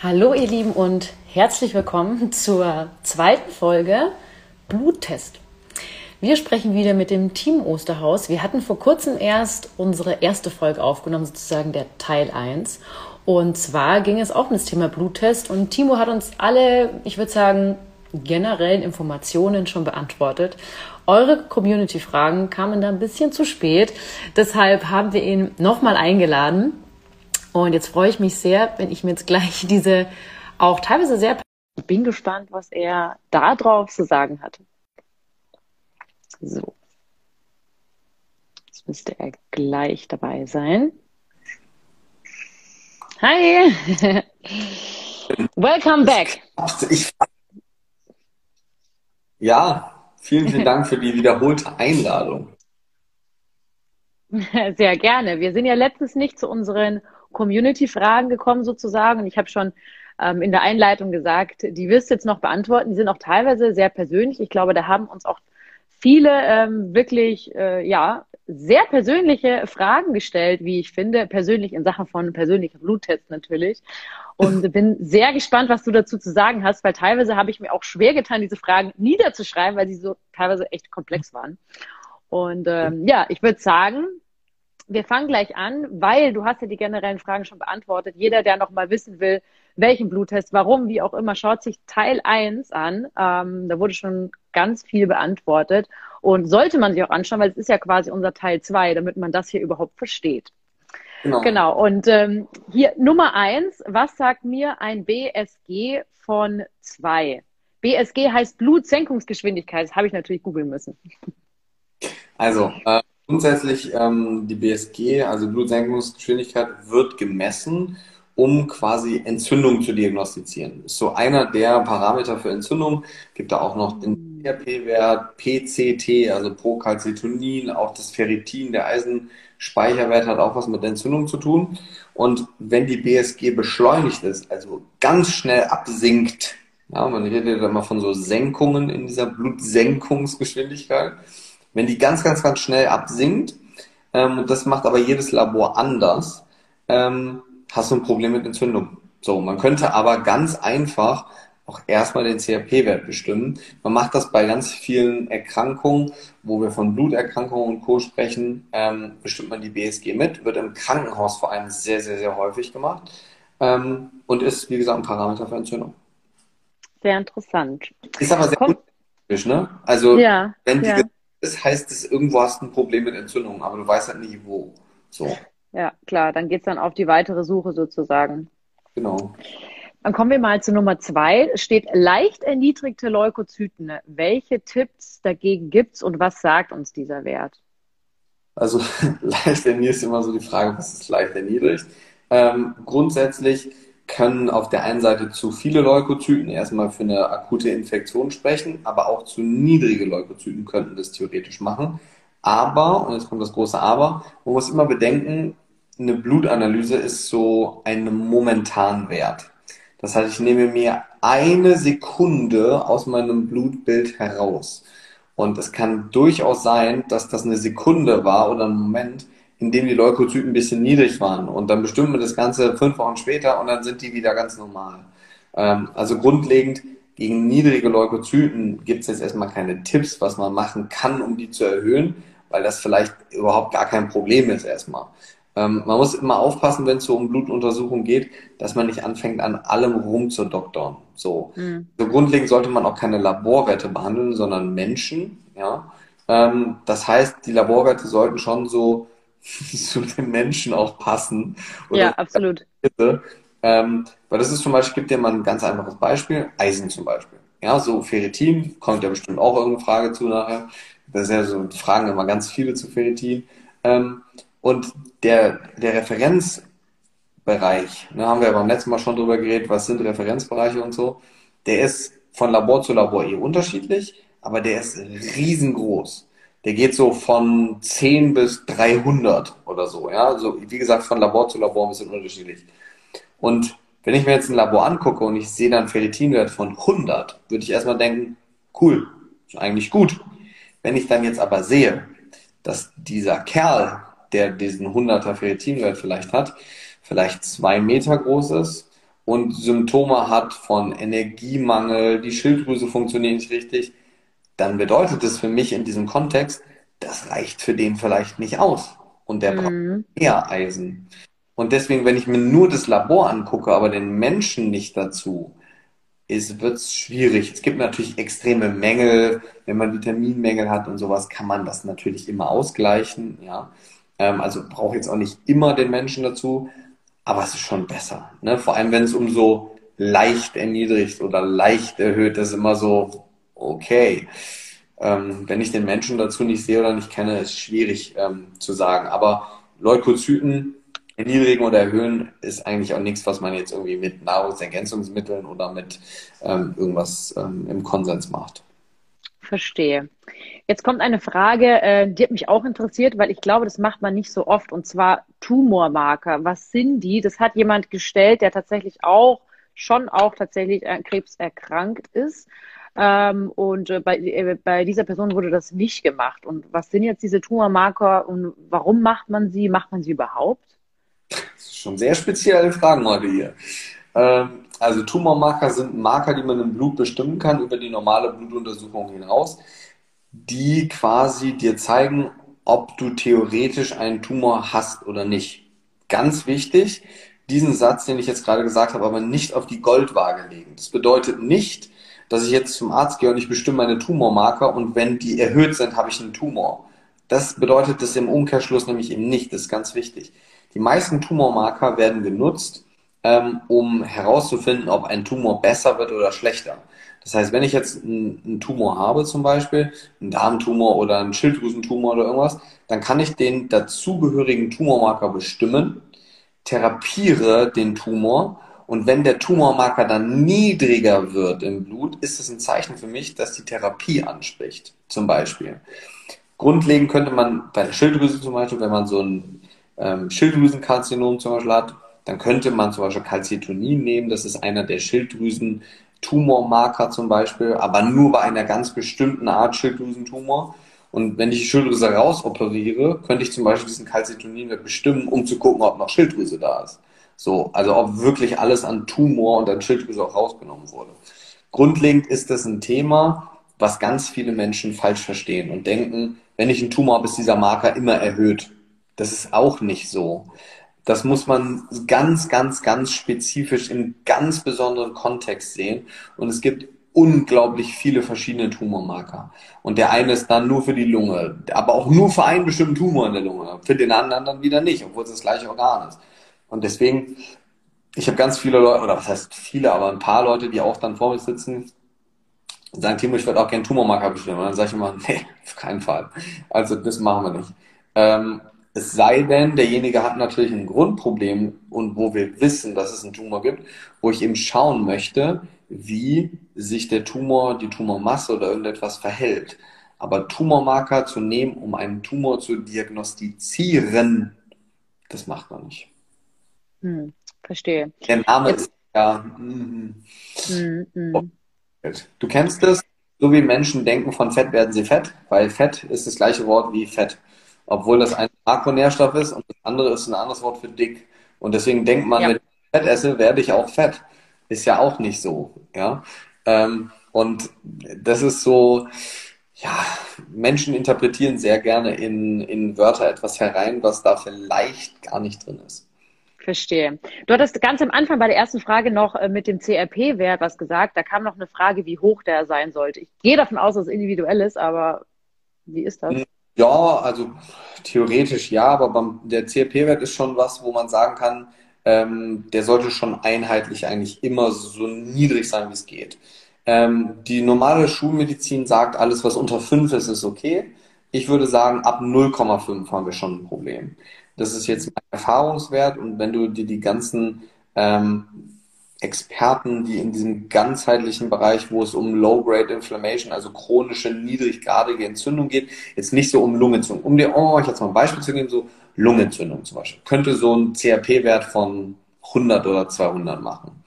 Hallo ihr Lieben und herzlich willkommen zur zweiten Folge Bluttest. Wir sprechen wieder mit dem Team Osterhaus. Wir hatten vor kurzem erst unsere erste Folge aufgenommen, sozusagen der Teil 1. Und zwar ging es auch um das Thema Bluttest und Timo hat uns alle, ich würde sagen, generellen Informationen schon beantwortet. Eure Community-Fragen kamen da ein bisschen zu spät. Deshalb haben wir ihn nochmal eingeladen und jetzt freue ich mich sehr, wenn ich mir jetzt gleich diese auch teilweise sehr. Ich bin gespannt, was er da drauf zu sagen hat. So. Jetzt müsste er gleich dabei sein. Hi! Welcome back! Ich, ja, vielen, vielen Dank für die wiederholte Einladung. Sehr gerne. Wir sind ja letztens nicht zu unseren Community-Fragen gekommen sozusagen. Und ich habe schon ähm, in der Einleitung gesagt, die wirst du jetzt noch beantworten. Die sind auch teilweise sehr persönlich. Ich glaube, da haben uns auch viele ähm, wirklich, äh, ja, sehr persönliche Fragen gestellt, wie ich finde, persönlich in Sachen von persönlichen Bluttests natürlich. Und bin sehr gespannt, was du dazu zu sagen hast, weil teilweise habe ich mir auch schwer getan, diese Fragen niederzuschreiben, weil sie so teilweise echt komplex waren. Und ähm, ja, ich würde sagen, wir fangen gleich an, weil du hast ja die generellen Fragen schon beantwortet. Jeder, der noch mal wissen will, welchen Bluttest, warum, wie auch immer, schaut sich Teil 1 an. Ähm, da wurde schon ganz viel beantwortet und sollte man sich auch anschauen, weil es ist ja quasi unser Teil 2, damit man das hier überhaupt versteht. Genau. genau. Und ähm, hier Nummer 1, was sagt mir ein BSG von 2? BSG heißt Blutsenkungsgeschwindigkeit. Das habe ich natürlich googeln müssen. Also, äh, Grundsätzlich ähm, die BSG, also Blutsenkungsgeschwindigkeit, wird gemessen, um quasi Entzündung zu diagnostizieren. Ist so einer der Parameter für Entzündung. Gibt da auch noch den CRP-Wert, PCT, also Procalcitonin, auch das Ferritin, der Eisenspeicherwert hat auch was mit Entzündung zu tun. Und wenn die BSG beschleunigt ist, also ganz schnell absinkt, ja, man redet ja immer von so Senkungen in dieser Blutsenkungsgeschwindigkeit, wenn die ganz, ganz, ganz schnell absinkt, ähm, das macht aber jedes Labor anders, ähm, hast du ein Problem mit Entzündung. So, man könnte aber ganz einfach auch erstmal den CRP-Wert bestimmen. Man macht das bei ganz vielen Erkrankungen, wo wir von Bluterkrankungen und Co. sprechen, ähm, bestimmt man die BSG mit, wird im Krankenhaus vor allem sehr, sehr, sehr häufig gemacht ähm, und ist, wie gesagt, ein Parameter für Entzündung. Sehr interessant. Ist aber sehr unterschiedlich, ne? Also, ja, wenn die ja ist, heißt es, irgendwo hast du ein Problem mit Entzündung, aber du weißt halt nicht wo. So. Ja, klar, dann geht es dann auf die weitere Suche sozusagen. Genau. Dann kommen wir mal zu Nummer zwei. Es steht leicht erniedrigte Leukozyten. Welche Tipps dagegen gibt es und was sagt uns dieser Wert? Also leicht erniedrigt ist immer so die Frage, was ist leicht erniedrigt? Ähm, grundsätzlich können auf der einen Seite zu viele Leukozyten erstmal für eine akute Infektion sprechen, aber auch zu niedrige Leukozyten könnten das theoretisch machen. Aber, und jetzt kommt das große Aber, man muss immer bedenken, eine Blutanalyse ist so ein Momentanwert. Das heißt, ich nehme mir eine Sekunde aus meinem Blutbild heraus. Und es kann durchaus sein, dass das eine Sekunde war oder ein Moment, in dem die Leukozyten ein bisschen niedrig waren. Und dann bestimmen wir das Ganze fünf Wochen später und dann sind die wieder ganz normal. Ähm, also grundlegend gegen niedrige Leukozyten gibt es jetzt erstmal keine Tipps, was man machen kann, um die zu erhöhen, weil das vielleicht überhaupt gar kein Problem ist erstmal. Ähm, man muss immer aufpassen, wenn es so um Blutuntersuchung geht, dass man nicht anfängt, an allem rumzudoktern. So. Mhm. so grundlegend sollte man auch keine Laborwerte behandeln, sondern Menschen. Ja. Ähm, das heißt, die Laborwerte sollten schon so zu den Menschen auch passen. ja, absolut. Ähm, weil das ist zum Beispiel, gibt dir mal ein ganz einfaches Beispiel, Eisen zum Beispiel. Ja, so Ferritin, kommt ja bestimmt auch irgendeine Frage zu nachher. Das ist ja so, fragen immer ganz viele zu Ferritin. Ähm, und der, der Referenzbereich, ne, haben wir beim letzten Mal schon drüber geredet, was sind Referenzbereiche und so, der ist von Labor zu Labor eh unterschiedlich, aber der ist riesengroß der geht so von 10 bis 300 oder so. Ja, also wie gesagt, von Labor zu Labor ein bisschen unterschiedlich. Und wenn ich mir jetzt ein Labor angucke und ich sehe dann Ferritinwert von 100, würde ich erstmal denken, cool, ist eigentlich gut. Wenn ich dann jetzt aber sehe, dass dieser Kerl, der diesen 100er Ferritinwert vielleicht hat, vielleicht zwei Meter groß ist und Symptome hat von Energiemangel, die Schilddrüse funktioniert nicht richtig, dann bedeutet es für mich in diesem Kontext, das reicht für den vielleicht nicht aus. Und der mhm. braucht mehr Eisen. Und deswegen, wenn ich mir nur das Labor angucke, aber den Menschen nicht dazu, ist, wird es schwierig. Es gibt natürlich extreme Mängel. Wenn man Vitaminmängel hat und sowas, kann man das natürlich immer ausgleichen. Ja, ähm, also brauche jetzt auch nicht immer den Menschen dazu aber es ist schon besser. Ne? Vor allem, wenn es um so leicht erniedrigt oder leicht erhöht ist, immer so, okay. Ähm, wenn ich den Menschen dazu nicht sehe oder nicht kenne, ist schwierig ähm, zu sagen. Aber Leukozyten erniedrigen oder erhöhen ist eigentlich auch nichts, was man jetzt irgendwie mit Nahrungsergänzungsmitteln oder mit ähm, irgendwas ähm, im Konsens macht. Verstehe. Jetzt kommt eine Frage, äh, die hat mich auch interessiert, weil ich glaube, das macht man nicht so oft, und zwar Tumormarker. Was sind die? Das hat jemand gestellt, der tatsächlich auch schon auch tatsächlich an Krebs erkrankt ist. Ähm, und äh, bei, äh, bei dieser Person wurde das nicht gemacht. Und was sind jetzt diese Tumormarker und warum macht man sie? Macht man sie überhaupt? Das ist schon sehr spezielle Fragen heute hier. Ähm, also Tumormarker sind Marker, die man im Blut bestimmen kann über die normale Blutuntersuchung hinaus die quasi dir zeigen, ob du theoretisch einen Tumor hast oder nicht. Ganz wichtig, diesen Satz, den ich jetzt gerade gesagt habe, aber nicht auf die Goldwaage legen. Das bedeutet nicht, dass ich jetzt zum Arzt gehe und ich bestimme meine Tumormarker und wenn die erhöht sind, habe ich einen Tumor. Das bedeutet das im Umkehrschluss nämlich eben nicht. Das ist ganz wichtig. Die meisten Tumormarker werden genutzt, ähm, um herauszufinden, ob ein Tumor besser wird oder schlechter. Das heißt, wenn ich jetzt einen, Tumor habe zum Beispiel, einen Darmtumor oder einen Schilddrüsentumor oder irgendwas, dann kann ich den dazugehörigen Tumormarker bestimmen, therapiere den Tumor und wenn der Tumormarker dann niedriger wird im Blut, ist es ein Zeichen für mich, dass die Therapie anspricht, zum Beispiel. Grundlegend könnte man bei der Schilddrüse zum Beispiel, wenn man so ein ähm, Schilddrüsenkarzinom zum Beispiel hat, dann könnte man zum Beispiel Calcitonin nehmen. Das ist einer der Schilddrüsen Tumormarker zum Beispiel, aber nur bei einer ganz bestimmten Art Schilddrüsentumor. Und wenn ich die Schilddrüse rausoperiere, könnte ich zum Beispiel diesen Calcitoninwert bestimmen, um zu gucken, ob noch Schilddrüse da ist. So, also ob wirklich alles an Tumor und an Schilddrüse auch rausgenommen wurde. Grundlegend ist das ein Thema, was ganz viele Menschen falsch verstehen und denken, wenn ich einen Tumor habe, ist dieser Marker immer erhöht. Das ist auch nicht so. Das muss man ganz, ganz, ganz spezifisch in ganz besonderen Kontext sehen. Und es gibt unglaublich viele verschiedene Tumormarker. Und der eine ist dann nur für die Lunge, aber auch nur für einen bestimmten Tumor in der Lunge, für den anderen dann wieder nicht, obwohl es das gleiche Organ ist. Und deswegen, ich habe ganz viele Leute, oder was heißt viele, aber ein paar Leute, die auch dann vor mir sitzen, sagen, Timo, ich würde auch gerne Tumormarker bestimmen. Und dann sage ich immer, nee, auf keinen Fall. Also das machen wir nicht. Ähm, es sei denn, derjenige hat natürlich ein Grundproblem und wo wir wissen, dass es einen Tumor gibt, wo ich eben schauen möchte, wie sich der Tumor, die Tumormasse oder irgendetwas verhält. Aber Tumormarker zu nehmen, um einen Tumor zu diagnostizieren, das macht man nicht. Hm, verstehe. Der Name Jetzt. ist ja. Mm, hm, hm. Du kennst es, so wie Menschen denken, von Fett werden sie fett, weil Fett ist das gleiche Wort wie Fett obwohl das ein Makronährstoff ist und das andere ist ein anderes Wort für dick. Und deswegen denkt man, ja. wenn ich Fett esse, werde ich auch fett. Ist ja auch nicht so, ja. Ähm, und das ist so, ja, Menschen interpretieren sehr gerne in, in Wörter etwas herein, was da vielleicht gar nicht drin ist. Verstehe. Du hattest ganz am Anfang bei der ersten Frage noch äh, mit dem CRP-Wert was gesagt. Da kam noch eine Frage, wie hoch der sein sollte. Ich gehe davon aus, dass es individuell ist, aber wie ist das? Ja, also theoretisch ja, aber beim, der CRP-Wert ist schon was, wo man sagen kann, ähm, der sollte schon einheitlich eigentlich immer so niedrig sein, wie es geht. Ähm, die normale Schulmedizin sagt, alles, was unter 5 ist, ist okay. Ich würde sagen, ab 0,5 haben wir schon ein Problem. Das ist jetzt mein Erfahrungswert und wenn du dir die ganzen ähm, Experten, die in diesem ganzheitlichen Bereich, wo es um Low-Grade Inflammation, also chronische, niedriggradige Entzündung geht, jetzt nicht so um Lungenentzündung. Um dir, oh, ich jetzt mal ein Beispiel zu geben, so Lungenentzündung zum Beispiel, könnte so ein CRP-Wert von 100 oder 200 machen.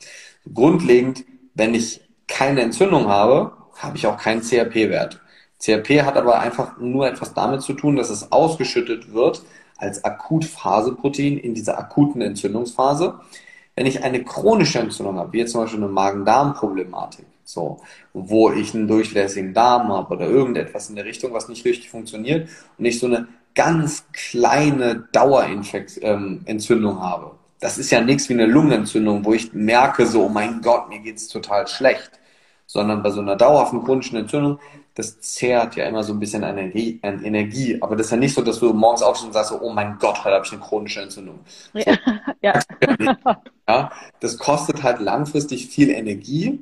Grundlegend, wenn ich keine Entzündung habe, habe ich auch keinen CRP-Wert. CRP hat aber einfach nur etwas damit zu tun, dass es ausgeschüttet wird als Akutphaseprotein in dieser akuten Entzündungsphase Wenn ich eine chronische Entzündung habe, wie jetzt zum Beispiel eine Magen-Darm-Problematik, so, wo ich einen durchlässigen Darm habe oder irgendetwas in der Richtung, was nicht richtig funktioniert und ich so eine ganz kleine Dauerentzündung ähm, habe. Das ist ja nichts wie eine Lungenentzündung, wo ich merke, so, oh mein Gott, mir geht's total schlecht. Sondern bei so einer dauerhaften chronischen Entzündung, das zehrt ja immer so ein bisschen an Energie, an Energie. Aber das ist ja nicht so, dass du morgens aufstehst und sagst, oh mein Gott, heute habe ich eine chronische Entzündung. So, ja. ja. Das kostet halt langfristig viel Energie.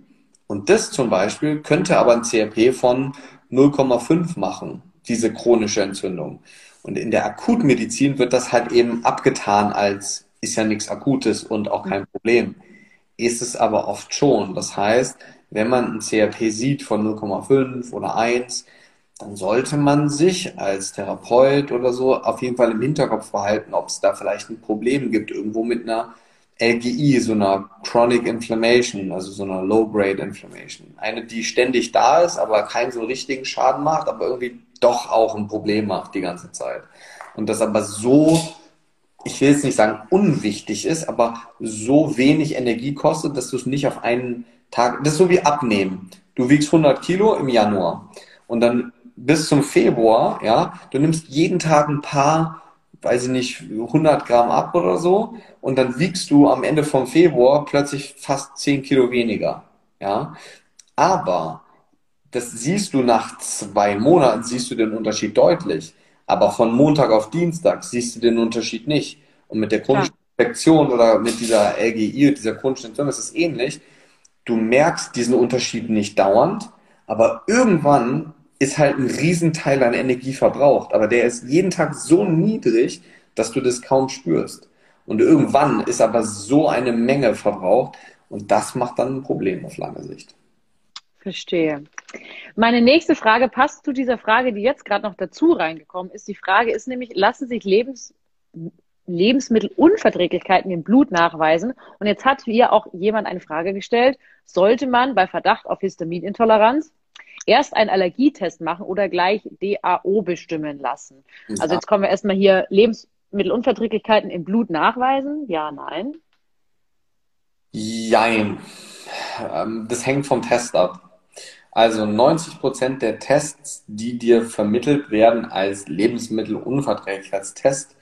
Und das zum Beispiel könnte aber ein CRP von 0,5 machen, diese chronische Entzündung. Und in der Akutmedizin wird das halt eben abgetan als ist ja nichts Akutes und auch kein Problem. Ist es aber oft schon. Das heißt, wenn man ein CRP sieht von 0,5 oder 1, dann sollte man sich als Therapeut oder so auf jeden Fall im Hinterkopf behalten, ob es da vielleicht ein Problem gibt, irgendwo mit einer LGI, so einer Chronic Inflammation, also so einer Low-Grade Inflammation. Eine, die ständig da ist, aber keinen so richtigen Schaden macht, aber irgendwie doch auch ein Problem macht die ganze Zeit. Und das aber so, ich will jetzt nicht sagen unwichtig ist, aber so wenig Energie kostet, dass du es nicht auf einen Tag, das ist so wie abnehmen. Du wiegst 100 Kilo im Januar und dann bis zum Februar, ja, du nimmst jeden Tag ein paar, weiß ich nicht, 100 Gramm ab oder so und dann wiegst du am Ende vom Februar plötzlich fast 10 Kilo weniger, ja. Aber das siehst du nach zwei Monaten, siehst du den Unterschied deutlich. Aber von Montag auf Dienstag siehst du den Unterschied nicht. Und mit der chronischen Infektion oder mit dieser LGI, dieser Entzündung ist es ähnlich. Du merkst diesen Unterschied nicht dauernd, aber irgendwann ist halt ein Riesenteil an Energie verbraucht. Aber der ist jeden Tag so niedrig, dass du das kaum spürst. Und irgendwann ist aber so eine Menge verbraucht und das macht dann ein Problem auf lange Sicht. Verstehe. Meine nächste Frage passt zu dieser Frage, die jetzt gerade noch dazu reingekommen ist. Die Frage ist nämlich, lassen sich Lebens, Lebensmittelunverträglichkeiten im Blut nachweisen? Und jetzt hat hier auch jemand eine Frage gestellt. Sollte man bei Verdacht auf Histaminintoleranz erst einen Allergietest machen oder gleich DAO bestimmen lassen? Also jetzt kommen wir erstmal hier Lebensmittelunverträglichkeiten im Blut nachweisen. Ja, nein. Jein. Ähm, das hängt vom Test ab. Also 90 Prozent der Tests, die dir vermittelt werden als Lebensmittelunverträglichkeitstest,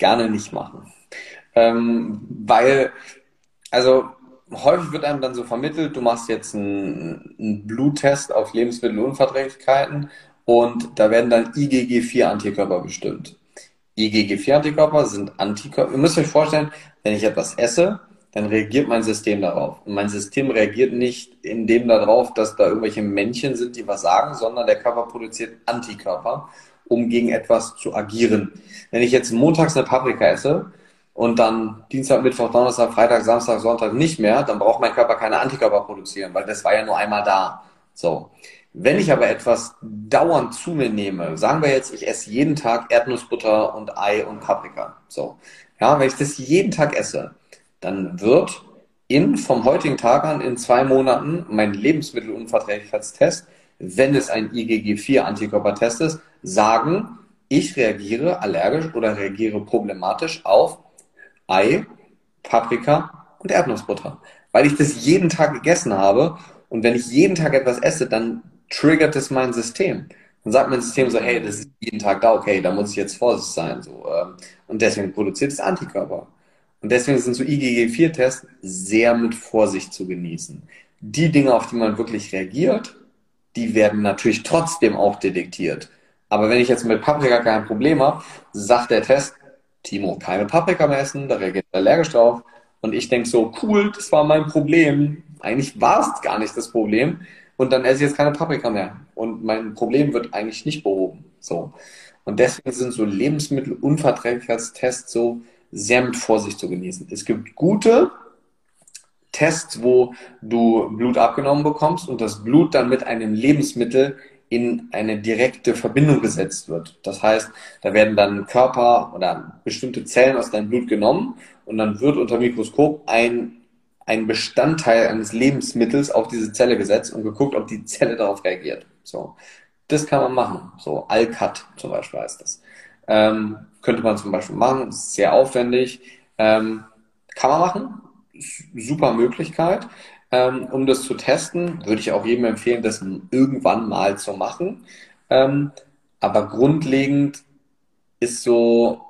gerne nicht machen. Ähm, weil, also häufig wird einem dann so vermittelt, du machst jetzt einen, Bluttest auf Lebensmittelunverträglichkeiten und da werden dann IgG4-Antikörper bestimmt. IgG4-Antikörper sind Antikörper. Ihr müsst euch vorstellen, wenn ich etwas esse, dann reagiert mein System darauf. Und mein System reagiert nicht in dem darauf, dass da irgendwelche Männchen sind, die was sagen, sondern der Körper produziert Antikörper, um gegen etwas zu agieren. Wenn ich jetzt montags eine Paprika esse und dann Dienstag, Mittwoch, Donnerstag, Freitag, Samstag, Sonntag nicht mehr, dann braucht mein Körper keine Antikörper produzieren, weil das war ja nur einmal da. So. Wenn ich aber etwas dauernd zu mir nehme, sagen wir jetzt, ich esse jeden Tag Erdnussbutter und Ei und Paprika. So. Ja, wenn ich das jeden Tag esse, dann wird in vom heutigen Tag an in zwei Monaten mein Lebensmittelunverträglichkeitstest, wenn es ein IgG4-Antikörpertest ist, sagen, ich reagiere allergisch oder reagiere problematisch auf Ei, Paprika und Erdnussbutter. Weil ich das jeden Tag gegessen habe und wenn ich jeden Tag etwas esse, dann triggert es mein System. Dann sagt mein System so, hey, das ist jeden Tag da, okay, da muss ich jetzt vorsichtig sein. So, ähm, und deswegen produziert es Antikörper. Und deswegen sind so IgG4-Tests sehr mit Vorsicht zu genießen. Die Dinge, auf die man wirklich reagiert, die werden natürlich trotzdem auch detektiert. Aber wenn ich jetzt mit Paprika kein Problem habe, sagt der Test, Timo, keine Paprika mehr essen, da reagiert er allergisch drauf. Und ich denke so, cool, das war mein Problem. Eigentlich war es gar nicht das Problem. Und dann esse ich jetzt keine Paprika mehr. Und mein Problem wird eigentlich nicht behoben. So. Und deswegen sind so Lebensmittelunverträglichkeitstests so sehr mit Vorsicht zu genießen. Es gibt gute Tests, wo du Blut abgenommen bekommst und das Blut dann mit einem Lebensmittel in eine direkte Verbindung gesetzt wird. Das heißt, da werden dann Körper oder bestimmte Zellen aus deinem Blut genommen und dann wird unter Mikroskop ein, ein Bestandteil eines Lebensmittels auf diese Zelle gesetzt und geguckt, ob die Zelle darauf reagiert. So. Das kann man machen. So, Alcat zum Beispiel heißt das. Ähm, könnte man zum Beispiel machen, ist sehr aufwendig. Ähm, kann man machen, super Möglichkeit. Ähm, um das zu testen, würde ich auch jedem empfehlen, das irgendwann mal zu machen. Ähm, aber grundlegend ist so,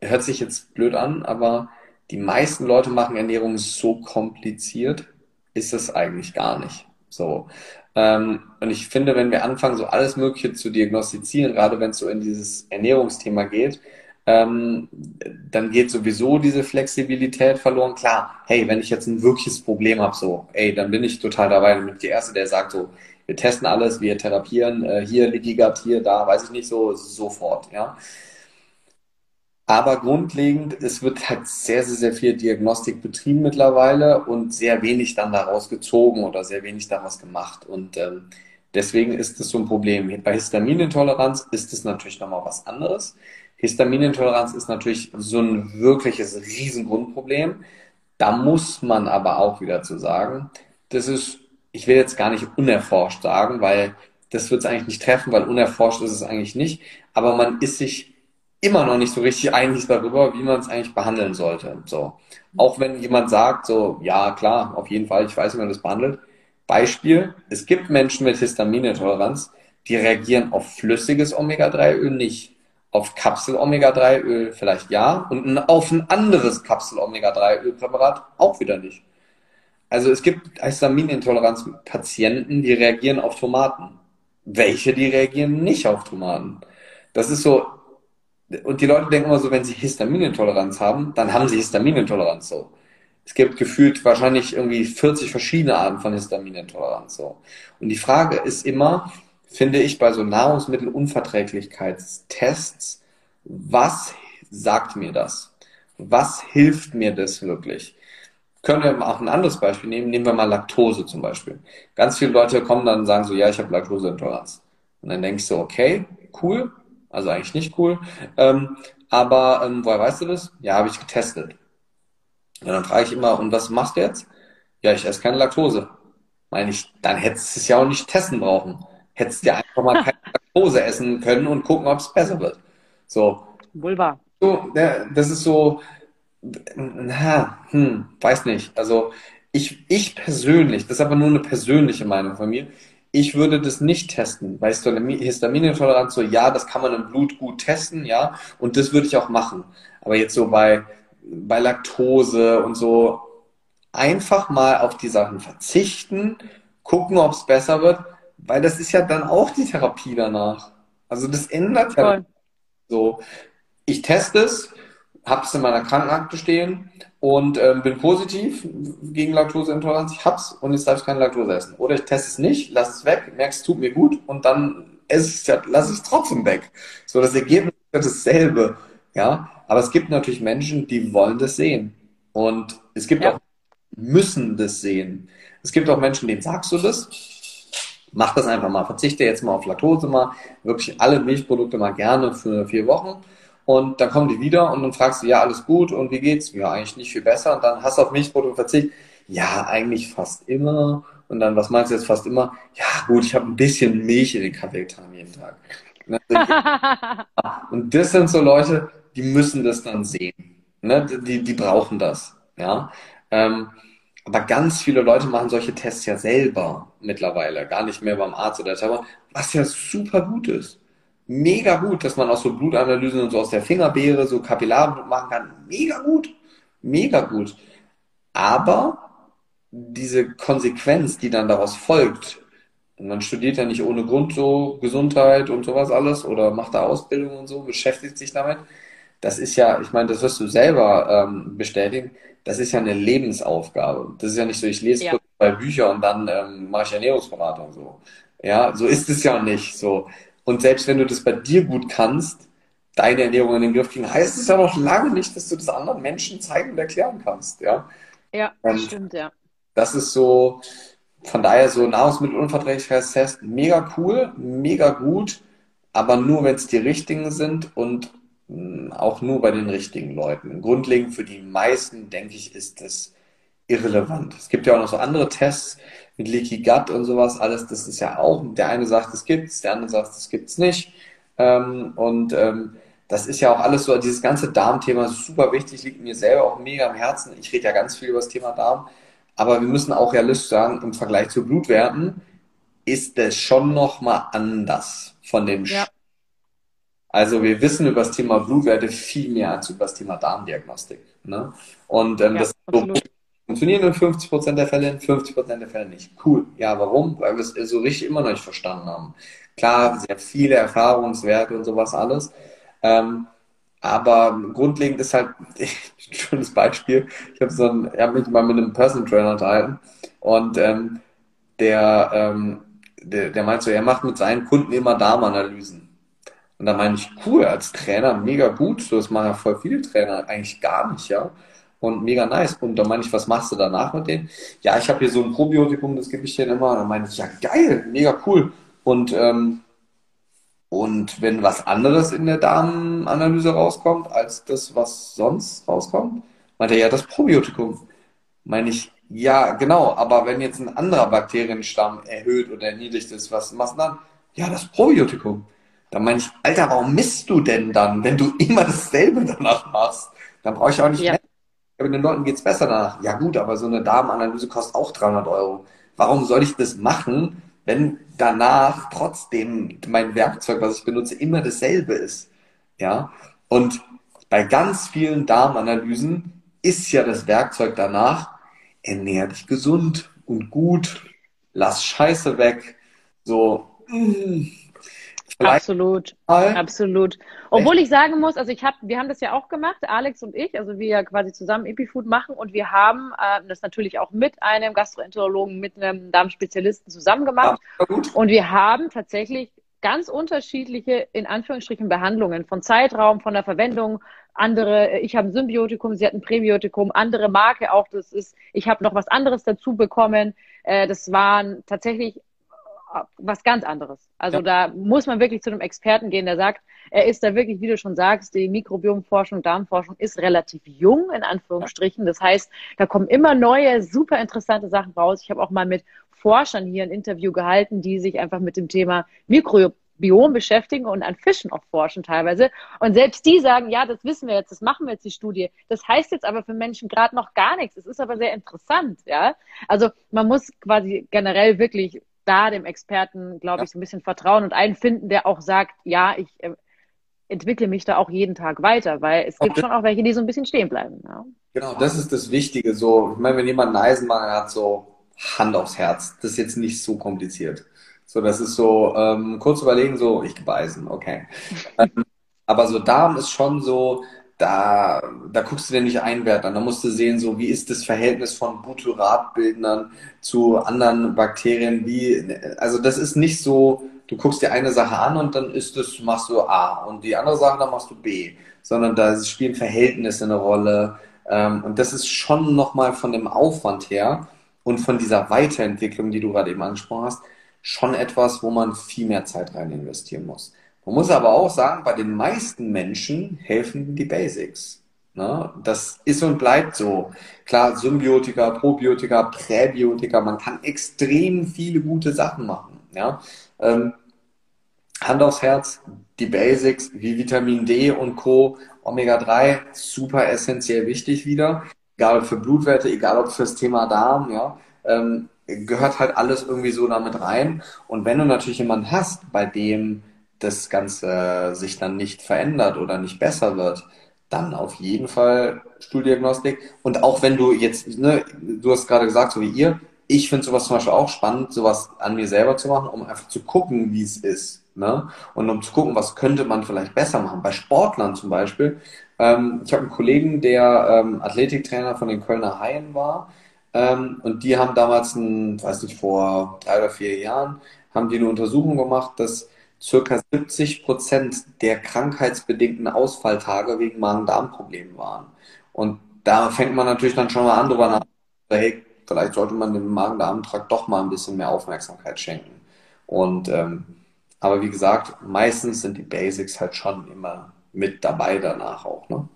hört sich jetzt blöd an, aber die meisten Leute machen Ernährung so kompliziert, ist es eigentlich gar nicht. So. Ähm, und ich finde, wenn wir anfangen, so alles Mögliche zu diagnostizieren, gerade wenn es so in dieses Ernährungsthema geht, ähm, dann geht sowieso diese Flexibilität verloren. Klar, hey, wenn ich jetzt ein wirkliches Problem habe, so, ey, dann bin ich total dabei. Dann bin ich der Erste, der sagt so, wir testen alles, wir therapieren, äh, hier Gut, hier, da, weiß ich nicht, so, sofort, ja. Aber grundlegend, es wird halt sehr, sehr, sehr viel Diagnostik betrieben mittlerweile und sehr wenig dann daraus gezogen oder sehr wenig daraus gemacht. Und ähm, deswegen ist es so ein Problem. Bei Histaminintoleranz ist es natürlich nochmal was anderes. Histaminintoleranz ist natürlich so ein wirkliches Riesengrundproblem. Da muss man aber auch wieder zu sagen, das ist, ich will jetzt gar nicht unerforscht sagen, weil das wird es eigentlich nicht treffen, weil unerforscht ist es eigentlich nicht. Aber man ist sich immer noch nicht so richtig einig darüber, wie man es eigentlich behandeln sollte. So. Auch wenn jemand sagt, so, ja, klar, auf jeden Fall, ich weiß, wie man das behandelt. Beispiel, es gibt Menschen mit Histaminintoleranz, die reagieren auf flüssiges Omega-3-Öl nicht. Auf Kapsel-Omega-3-Öl vielleicht ja und auf ein anderes Kapsel-Omega-3-Öl-Präparat auch wieder nicht. Also es gibt Histaminintoleranz-Patienten, die reagieren auf Tomaten. Welche, die reagieren nicht auf Tomaten. Das ist so, und die Leute denken immer so, wenn sie Histaminintoleranz haben, dann haben sie Histaminintoleranz so. Es gibt gefühlt wahrscheinlich irgendwie 40 verschiedene Arten von Histaminintoleranz so. Und die Frage ist immer, finde ich bei so Nahrungsmittelunverträglichkeitstests, was sagt mir das? Was hilft mir das wirklich? Können wir auch ein anderes Beispiel nehmen? Nehmen wir mal Laktose zum Beispiel. Ganz viele Leute kommen dann und sagen so, ja, ich habe Laktoseintoleranz. Und dann ich so, okay, cool, also eigentlich nicht cool. Ähm, aber ähm, woher weißt du das? Ja, habe ich getestet. Und dann frage ich immer, und was machst du jetzt? Ja, ich esse keine Laktose. Meine ich, dann hättest du es ja auch nicht testen brauchen. Hättest ja einfach mal keine Laktose essen können und gucken, ob es besser wird. So. Wohl wahr. So, ja, das ist so, na, hm, weiß nicht. Also ich, ich persönlich, das ist aber nur eine persönliche Meinung von mir, ich würde das nicht testen. Bei Histaminintoleranz so, ja, das kann man im Blut gut testen, ja, und das würde ich auch machen. Aber jetzt so bei, bei Laktose und so, einfach mal auf die Sachen verzichten, gucken, ob es besser wird, weil das ist ja dann auch die Therapie danach. Also das ändert ja so. Ich teste es, habe es in meiner Krankenakte stehen und ähm, bin positiv gegen Laktoseintoleranz. Ich hab's und jetzt darf ich keine Laktose essen. Oder ich teste es nicht, lass es weg, merke es tut mir gut und dann esse ich lass es trotzdem weg. So, das Ergebnis ist dasselbe. Ja, aber es gibt natürlich Menschen, die wollen das sehen. Und es gibt ja. auch, müssen das sehen. Es gibt auch Menschen, denen sagst du das. Mach das einfach mal. Verzichte jetzt mal auf Laktose mal. Wirklich alle Milchprodukte mal gerne für vier Wochen und dann kommen die wieder und dann fragst du, ja, alles gut und wie geht's? Ja, eigentlich nicht viel besser. Und dann hast du auf Milchprodukte verzichtet. Ja, eigentlich fast immer. Und dann, was meinst du jetzt fast immer? Ja, gut, ich habe ein bisschen Milch in den Kaffee getan jeden Tag. und das sind so Leute, die müssen das dann sehen. Ne? Die, die brauchen das. Ja. Ähm, aber ganz viele Leute machen solche Tests ja selber mittlerweile, gar nicht mehr beim Arzt oder so, was ja super gut ist mega gut, dass man auch so Blutanalysen und so aus der Fingerbeere so Kapillarblut machen kann. Mega gut. Mega gut. Aber diese Konsequenz, die dann daraus folgt, man studiert ja nicht ohne Grund so Gesundheit und sowas alles oder macht da Ausbildung und so, beschäftigt sich damit. Das ist ja, ich meine, das wirst du selber ähm, bestätigen, das ist ja eine Lebensaufgabe. Das ist ja nicht so, ich lese ja. zwei Bücher und dann ähm, mache ich Ernährungsberatung so. Ja, so ist es ja nicht so. Und selbst wenn du das bei dir gut kannst, deine Ernährung in den Griff kriegen, heißt es ja noch lange nicht, dass du das anderen Menschen zeigen und erklären kannst. Ja, ja und stimmt, ja. Das ist so, von daher so Nahrungsmittelunverträglichkeitstest, mega cool, mega gut, aber nur, wenn es die richtigen sind und auch nur bei den richtigen Leuten. Grundlegend für die meisten, denke ich, ist das irrelevant. Es gibt ja auch noch so andere Tests, mit Leaky Gut und sowas, alles, das ist ja auch, der eine sagt, es gibt's, der andere sagt, es gibt's nicht. Ähm, und ähm, das ist ja auch alles so, dieses ganze Darmthema ist super wichtig, liegt mir selber auch mega am Herzen. Ich rede ja ganz viel über das Thema Darm, aber wir müssen auch realistisch sagen, im Vergleich zu Blutwerten ist es schon nochmal anders von dem ja. Also wir wissen über das Thema Blutwerte viel mehr als über das Thema Darmdiagnostik. Ne? Und ähm, ja, das so funktionieren in 50% der Fälle, in 50% der Fälle nicht. Cool. Ja, warum? Weil wir es so richtig immer noch nicht verstanden haben. Klar, sehr viele Erfahrungswerte und sowas alles. Ähm, aber grundlegend ist halt ein schönes Beispiel. Ich habe so ein, ich habe mich mal mit einem Personal Trainer unterhalten und ähm, der, ähm, der, der meint so, er macht mit seinen Kunden immer Darmanalysen. Und da meine ich, cool, als Trainer mega gut. So, das machen ja voll viele Trainer eigentlich gar nicht, ja. Und mega nice. Und da meine ich, was machst du danach mit denen? Ja, ich habe hier so ein Probiotikum, das gebe ich denen immer. Und dann meine ich, ja geil, mega cool. Und ähm, und wenn was anderes in der Darmanalyse rauskommt, als das, was sonst rauskommt, meint er ja das Probiotikum. Meine ich, ja, genau, aber wenn jetzt ein anderer Bakterienstamm erhöht oder erniedrigt ist, was machst du dann? Ja, das Probiotikum. Dann meine ich, Alter, warum misst du denn dann, wenn du immer dasselbe danach machst? Dann brauche ich auch nicht ja. mehr. Aber den Leuten geht's besser danach. Ja gut, aber so eine Darmanalyse kostet auch 300 Euro. Warum soll ich das machen, wenn danach trotzdem mein Werkzeug, was ich benutze, immer dasselbe ist. Ja. Und bei ganz vielen Darmanalysen ist ja das Werkzeug danach, ernähr dich gesund und gut, lass Scheiße weg, so, mm, Absolut, absolut. Obwohl ich sagen muss, also ich habe, wir haben das ja auch gemacht, Alex und ich, also wir quasi zusammen Epifood machen und wir haben äh, das natürlich auch mit einem Gastroenterologen, mit einem Darmspezialisten zusammen gemacht ja, und wir haben tatsächlich ganz unterschiedliche, in Anführungsstrichen, Behandlungen von Zeitraum, von der Verwendung. Andere, ich habe ein Symbiotikum, sie hat ein Präbiotikum, andere Marke auch, das ist, ich habe noch was anderes dazu bekommen. Äh, das waren tatsächlich was ganz anderes. Also ja. da muss man wirklich zu einem Experten gehen, der sagt, er ist da wirklich, wie du schon sagst, die Mikrobiomforschung, Darmforschung ist relativ jung, in Anführungsstrichen. Das heißt, da kommen immer neue, super interessante Sachen raus. Ich habe auch mal mit Forschern hier ein Interview gehalten, die sich einfach mit dem Thema Mikrobiom beschäftigen und an Fischen auch forschen teilweise. Und selbst die sagen, ja, das wissen wir jetzt, das machen wir jetzt die Studie. Das heißt jetzt aber für Menschen gerade noch gar nichts. Es ist aber sehr interessant, ja. Also man muss quasi generell wirklich da dem Experten, glaube ja. ich, so ein bisschen vertrauen und einen finden, der auch sagt, ja, ich äh, entwickle mich da auch jeden Tag weiter, weil es gibt schon auch welche, die so ein bisschen stehen bleiben. Ja. Genau, das ist das Wichtige. So, ich meine, wenn jemand einen Eisenmangel hat, so Hand aufs Herz, das ist jetzt nicht so kompliziert. So, das ist so, ähm, kurz überlegen, so, ich gebe Eisen, okay. Ähm, aber so Darm ist schon so, da, da guckst du dir nicht einen Wert an. Da musst du sehen, so wie ist das Verhältnis von Butyratbildnern zu anderen Bakterien. Wie, also das ist nicht so, du guckst dir eine Sache an und dann ist das, machst du A und die andere Sache, dann machst du B. Sondern da spielen Verhältnisse eine Rolle. Ähm, und das ist schon nochmal von dem Aufwand her und von dieser Weiterentwicklung, die du gerade eben angesprochen hast, schon etwas, wo man viel mehr Zeit rein investieren muss. Man muss aber auch sagen, bei den meisten Menschen helfen die Basics. Ne? Das ist und bleibt so. Klar, Symbiotika, Probiotika, Präbiotika, man kann extrem viele gute Sachen machen. Ja? Ähm, Hand aufs Herz, die Basics wie Vitamin D und Co., Omega-3, super essentiell wichtig wieder. Egal ob für Blutwerte, egal ob fürs Thema Darm, ja. Ähm, gehört halt alles irgendwie so damit rein. Und wenn du natürlich jemanden hast, bei dem das Ganze sich dann nicht verändert oder nicht besser wird, dann auf jeden Fall Stuhldiagnostik. Und auch wenn du jetzt, ne, du hast gerade gesagt, so wie ihr, ich finde sowas zum Beispiel auch spannend, sowas an mir selber zu machen, um einfach zu gucken, wie es ist. Ne? Und um zu gucken, was könnte man vielleicht besser machen. Bei Sportlern zum Beispiel. Ähm, ich habe einen Kollegen, der ähm, Athletiktrainer von den Kölner Haien war. Ähm, und die haben damals, ein, weiß nicht, vor drei oder vier Jahren, haben die eine Untersuchung gemacht, dass circa 70 Prozent der krankheitsbedingten Ausfalltage wegen Magen-Darm-Problemen waren. Und da fängt man natürlich dann schon mal an, drüber nach, hey, vielleicht sollte man dem Magen-Darm-Trakt doch mal ein bisschen mehr Aufmerksamkeit schenken. Und ähm, aber wie gesagt, meistens sind die Basics halt schon immer mit dabei danach auch. Ne?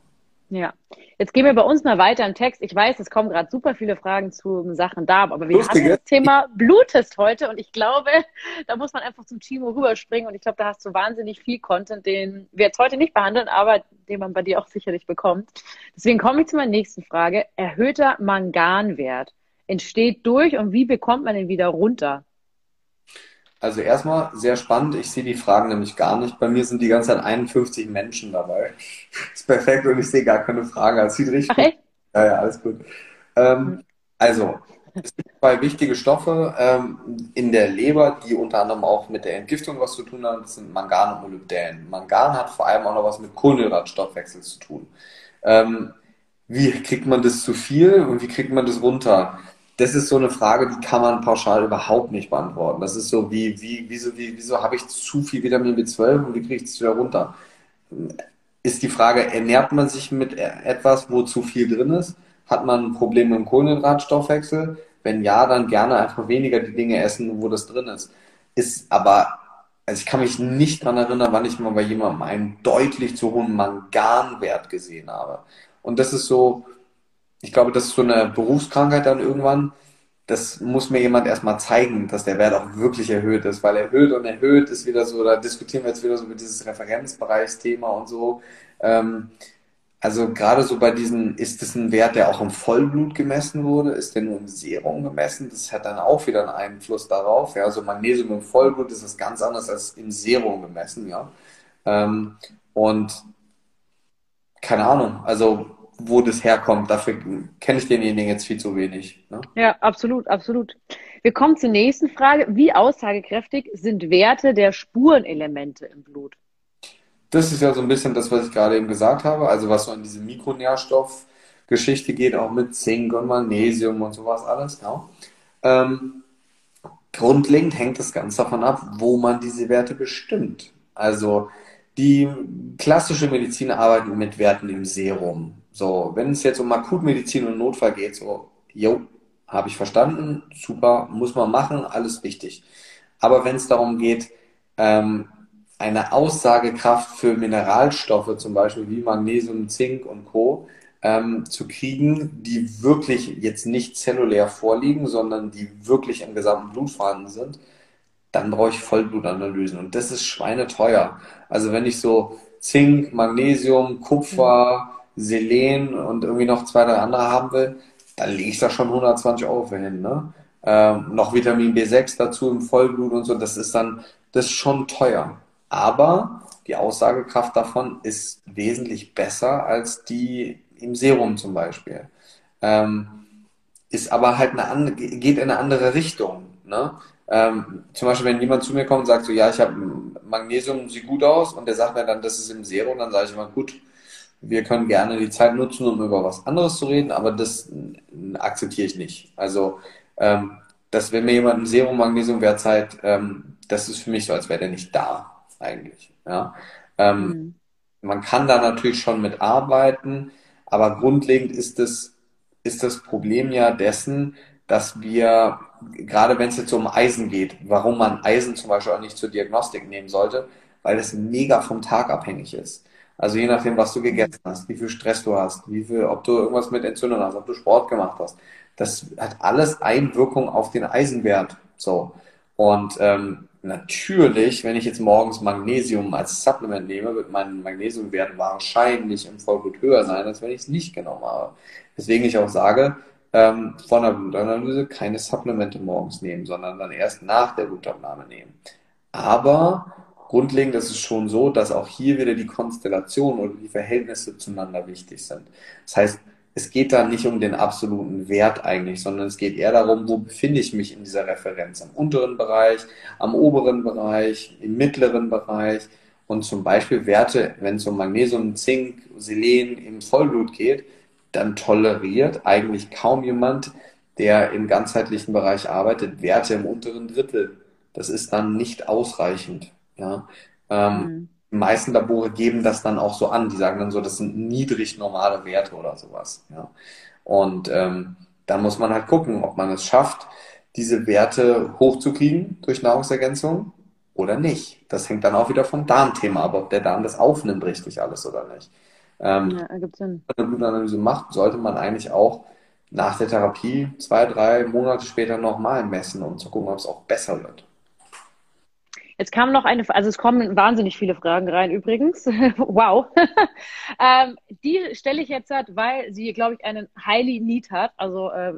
Ja, Jetzt gehen wir bei uns mal weiter im Text. Ich weiß, es kommen gerade super viele Fragen zu Sachen da, aber wir Lustige. haben das Thema Bluttest heute und ich glaube, da muss man einfach zum Timo rüberspringen und ich glaube, da hast du wahnsinnig viel Content, den wir jetzt heute nicht behandeln, aber den man bei dir auch sicherlich bekommt. Deswegen komme ich zu meiner nächsten Frage. Erhöhter Manganwert entsteht durch und wie bekommt man den wieder runter? Also erstmal sehr spannend. Ich sehe die Fragen nämlich gar nicht. Bei mir sind die ganze Zeit 51 Menschen dabei. ist perfekt und ich sehe gar keine Fragen. Das sieht richtig gut. Ja, ja, alles gut. Ähm, also, es gibt zwei wichtige Stoffe ähm, in der Leber, die unter anderem auch mit der Entgiftung was zu tun haben. Das sind Mangan und Molybdän. Mangan hat vor allem auch noch was mit Kohlenhydratstoffwechsel zu tun. Ähm, wie kriegt man das zu viel und wie kriegt man das runter? Das ist so eine Frage, die kann man pauschal überhaupt nicht beantworten. Das ist so wie, wie, wieso, wie, wieso habe ich zu viel Vitamin B12 und wie kriege ich es wieder runter? Ist die Frage, ernährt man sich mit etwas, wo zu viel drin ist? Hat man ein Problem mit dem Kohlenhydratstoffwechsel? Wenn ja, dann gerne einfach weniger die Dinge essen, wo das drin ist. Ist aber, also ich kann mich nicht dran erinnern, wann ich mal bei jemandem einen deutlich zu hohen Manganwert gesehen habe. Und das ist so, ich glaube, das ist so eine Berufskrankheit dann irgendwann. Das muss mir jemand erstmal zeigen, dass der Wert auch wirklich erhöht ist, weil erhöht und erhöht ist wieder so, da diskutieren wir jetzt wieder so über dieses Referenzbereichsthema und so. Ähm, also gerade so bei diesen, ist das ein Wert, der auch im Vollblut gemessen wurde? Ist der nur im Serum gemessen? Das hat dann auch wieder einen Einfluss darauf. Ja, also Magnesium im Vollblut ist das ganz anders als im Serum gemessen, ja. Ähm, und keine Ahnung, also wo das herkommt. Dafür kenne ich denjenigen jetzt viel zu wenig. Ne? Ja, absolut, absolut. Wir kommen zur nächsten Frage. Wie aussagekräftig sind Werte der Spurenelemente im Blut? Das ist ja so ein bisschen das, was ich gerade eben gesagt habe. Also was so in diese Mikronährstoffgeschichte geht, auch mit Zink und Magnesium und sowas alles. Ja. Ähm, grundlegend hängt das ganz davon ab, wo man diese Werte bestimmt. Also die klassische Medizin arbeitet mit Werten im Serum. So, wenn es jetzt um Akutmedizin und Notfall geht, so, jo, habe ich verstanden, super, muss man machen, alles wichtig. Aber wenn es darum geht, ähm, eine Aussagekraft für Mineralstoffe, zum Beispiel wie Magnesium, Zink und Co., ähm, zu kriegen, die wirklich jetzt nicht zellulär vorliegen, sondern die wirklich im gesamten Blut vorhanden sind, dann brauche ich Vollblutanalysen. Und das ist schweineteuer. Also wenn ich so Zink, Magnesium, Kupfer, Selen und irgendwie noch zwei, drei andere haben will, dann lege ich da schon 120 Euro für hin. Ne? Ähm, noch Vitamin B6 dazu im Vollblut und so, das ist dann, das ist schon teuer. Aber die Aussagekraft davon ist wesentlich besser als die im Serum zum Beispiel. Ähm, ist aber halt eine geht in eine andere Richtung. Ne? Ähm, zum Beispiel, wenn jemand zu mir kommt und sagt so, ja, ich habe Magnesium, sieht gut aus, und der sagt mir dann, das ist im Serum, dann sage ich immer, gut, wir können gerne die Zeit nutzen, um über was anderes zu reden, aber das akzeptiere ich nicht. Also, ähm, dass wenn mir jemand ein Serum Magnesiumwert zeigt, ähm, das ist für mich so, als wäre der nicht da, eigentlich. Ja? Ähm, mhm. Man kann da natürlich schon mit arbeiten, aber grundlegend ist das, ist das Problem ja dessen, dass wir, gerade wenn es jetzt um Eisen geht, warum man Eisen zum Beispiel auch nicht zur Diagnostik nehmen sollte, weil es mega vom Tag abhängig ist. Also je nachdem, was du gegessen hast, wie viel Stress du hast, wie viel, ob du irgendwas mit Entzündung hast, ob du Sport gemacht hast. Das hat alles Einwirkung auf den Eisenwert. So. Und ähm, natürlich, wenn ich jetzt morgens Magnesium als Supplement nehme, wird mein Magnesiumwert wahrscheinlich im Vollblut höher sein, als wenn ich es nicht genommen habe. Deswegen ich auch sage, ähm, von der Blutanalyse keine Supplemente morgens nehmen, sondern dann erst nach der Blutabnahme nehmen. Aber grundlegend ist es schon so, dass auch hier wieder die Konstellation oder die Verhältnisse zueinander wichtig sind. Das heißt, es geht da nicht um den absoluten Wert eigentlich, sondern es geht eher darum, wo befinde ich mich in dieser Referenz? Am unteren Bereich, am oberen Bereich, im mittleren Bereich. Und zum Beispiel Werte, wenn es um Magnesium, Zink, Selen im Vollblut geht, dann toleriert eigentlich kaum jemand, der im ganzheitlichen Bereich arbeitet, Werte im unteren Drittel. Das ist dann nicht ausreichend. Ja. Ähm, mhm. Die meisten Labore geben das dann auch so an. Die sagen dann so, das sind niedrig normale Werte oder sowas. Ja. Und ähm, dann muss man halt gucken, ob man es schafft, diese Werte hochzukriegen durch Nahrungsergänzung oder nicht. Das hängt dann auch wieder vom Darmthema ab, ob der Darm das aufnimmt richtig alles oder nicht. Ähm, ja, ergibt Sinn. Wenn man eine Blutanalyse macht, sollte man eigentlich auch nach der Therapie zwei, drei Monate später nochmal messen, um zu gucken, ob es auch besser wird. Jetzt kam noch eine, also es kommen wahnsinnig viele Fragen rein übrigens. wow. ähm, die stelle ich jetzt, weil sie, glaube ich, einen highly need hat. Also äh,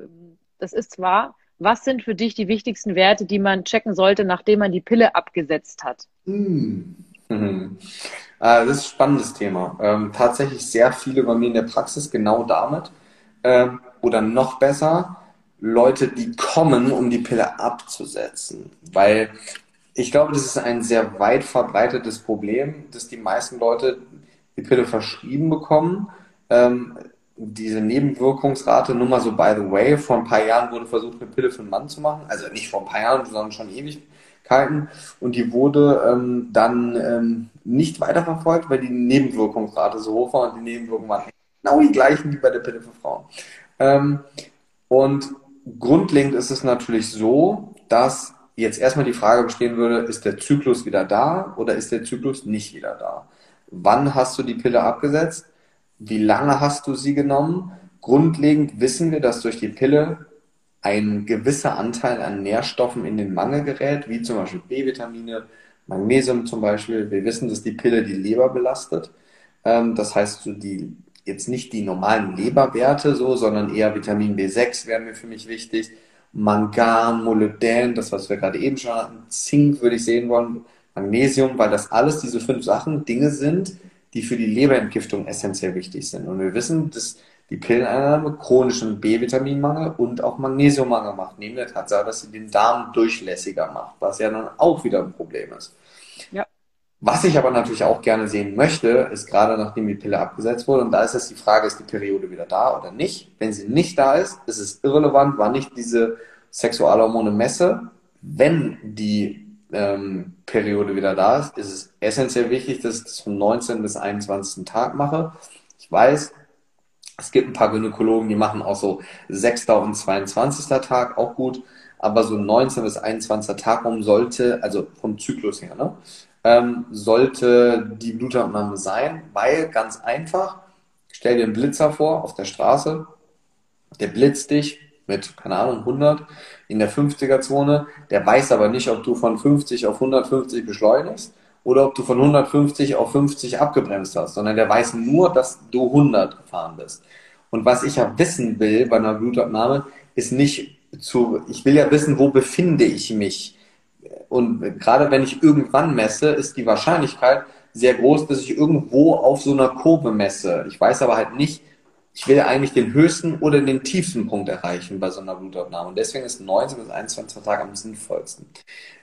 das ist zwar, was sind für dich die wichtigsten Werte, die man checken sollte, nachdem man die Pille abgesetzt hat? Hm. Mhm. Äh, das ist ein spannendes Thema. Ähm, tatsächlich sehr viele bei mir in der Praxis genau damit. Ähm, oder noch besser, Leute, die kommen, um die Pille abzusetzen. Weil ich glaube, das ist ein sehr weit verbreitetes Problem, dass die meisten Leute die Pille verschrieben bekommen. Ähm, diese Nebenwirkungsrate, nur mal so by the way, vor ein paar Jahren wurde versucht, eine Pille für einen Mann zu machen. Also nicht vor ein paar Jahren, sondern schon Ewigkeiten. Und die wurde ähm, dann ähm, nicht weiterverfolgt, weil die Nebenwirkungsrate so hoch war und die Nebenwirkungen waren genau die gleichen wie bei der Pille für Frauen. Ähm, und grundlegend ist es natürlich so, dass jetzt erstmal die Frage bestehen würde, ist der Zyklus wieder da oder ist der Zyklus nicht wieder da? Wann hast du die Pille abgesetzt? Wie lange hast du sie genommen? Grundlegend wissen wir, dass durch die Pille ein gewisser Anteil an Nährstoffen in den Mangel gerät, wie zum Beispiel B-Vitamine, Magnesium zum Beispiel. Wir wissen, dass die Pille die Leber belastet. Ähm, das heißt, die, jetzt nicht die normalen Leberwerte so, sondern eher Vitamin B6 wäre mir für mich wichtig. Mangan, Molybdän, das was wir gerade eben schon hatten, Zink würde ich sehen wollen, Magnesium, weil das alles diese fünf Sachen Dinge sind, die für die Leberentgiftung essentiell wichtig sind. Und wir wissen, dass die Pilleneinnahme chronischen B-Vitaminmangel und auch Magnesiummangel macht, neben der Tatsache, dass sie den Darm durchlässiger macht, was ja dann auch wieder ein Problem ist. Was ich aber natürlich auch gerne sehen möchte, ist gerade nachdem die Pille abgesetzt wurde, und da ist jetzt die Frage, ist die Periode wieder da oder nicht? Wenn sie nicht da ist, ist es irrelevant, wann ich diese Sexualhormone messe. Wenn die ähm, Periode wieder da ist, ist es essentiell wichtig, dass ich das vom 19. bis 21. Tag mache. Ich weiß, es gibt ein paar Gynäkologen, die machen auch so 6. und 22. Tag, auch gut. Aber so 19 bis 21. Tag rum sollte, also vom Zyklus her, ne, ähm, sollte die Blutabnahme sein, weil ganz einfach, stell dir einen Blitzer vor auf der Straße, der blitzt dich mit, keine Ahnung, 100 in der 50er-Zone, der weiß aber nicht, ob du von 50 auf 150 beschleunigst oder ob du von 150 auf 50 abgebremst hast, sondern der weiß nur, dass du 100 gefahren bist. Und was ich ja wissen will bei einer Blutabnahme, ist nicht zu, ich will ja wissen, wo befinde ich mich. Und gerade wenn ich irgendwann messe, ist die Wahrscheinlichkeit sehr groß, dass ich irgendwo auf so einer Kurve messe. Ich weiß aber halt nicht, ich will eigentlich den höchsten oder den tiefsten Punkt erreichen bei so einer Blutabnahme. Und deswegen ist 19 bis 21 Tage am sinnvollsten.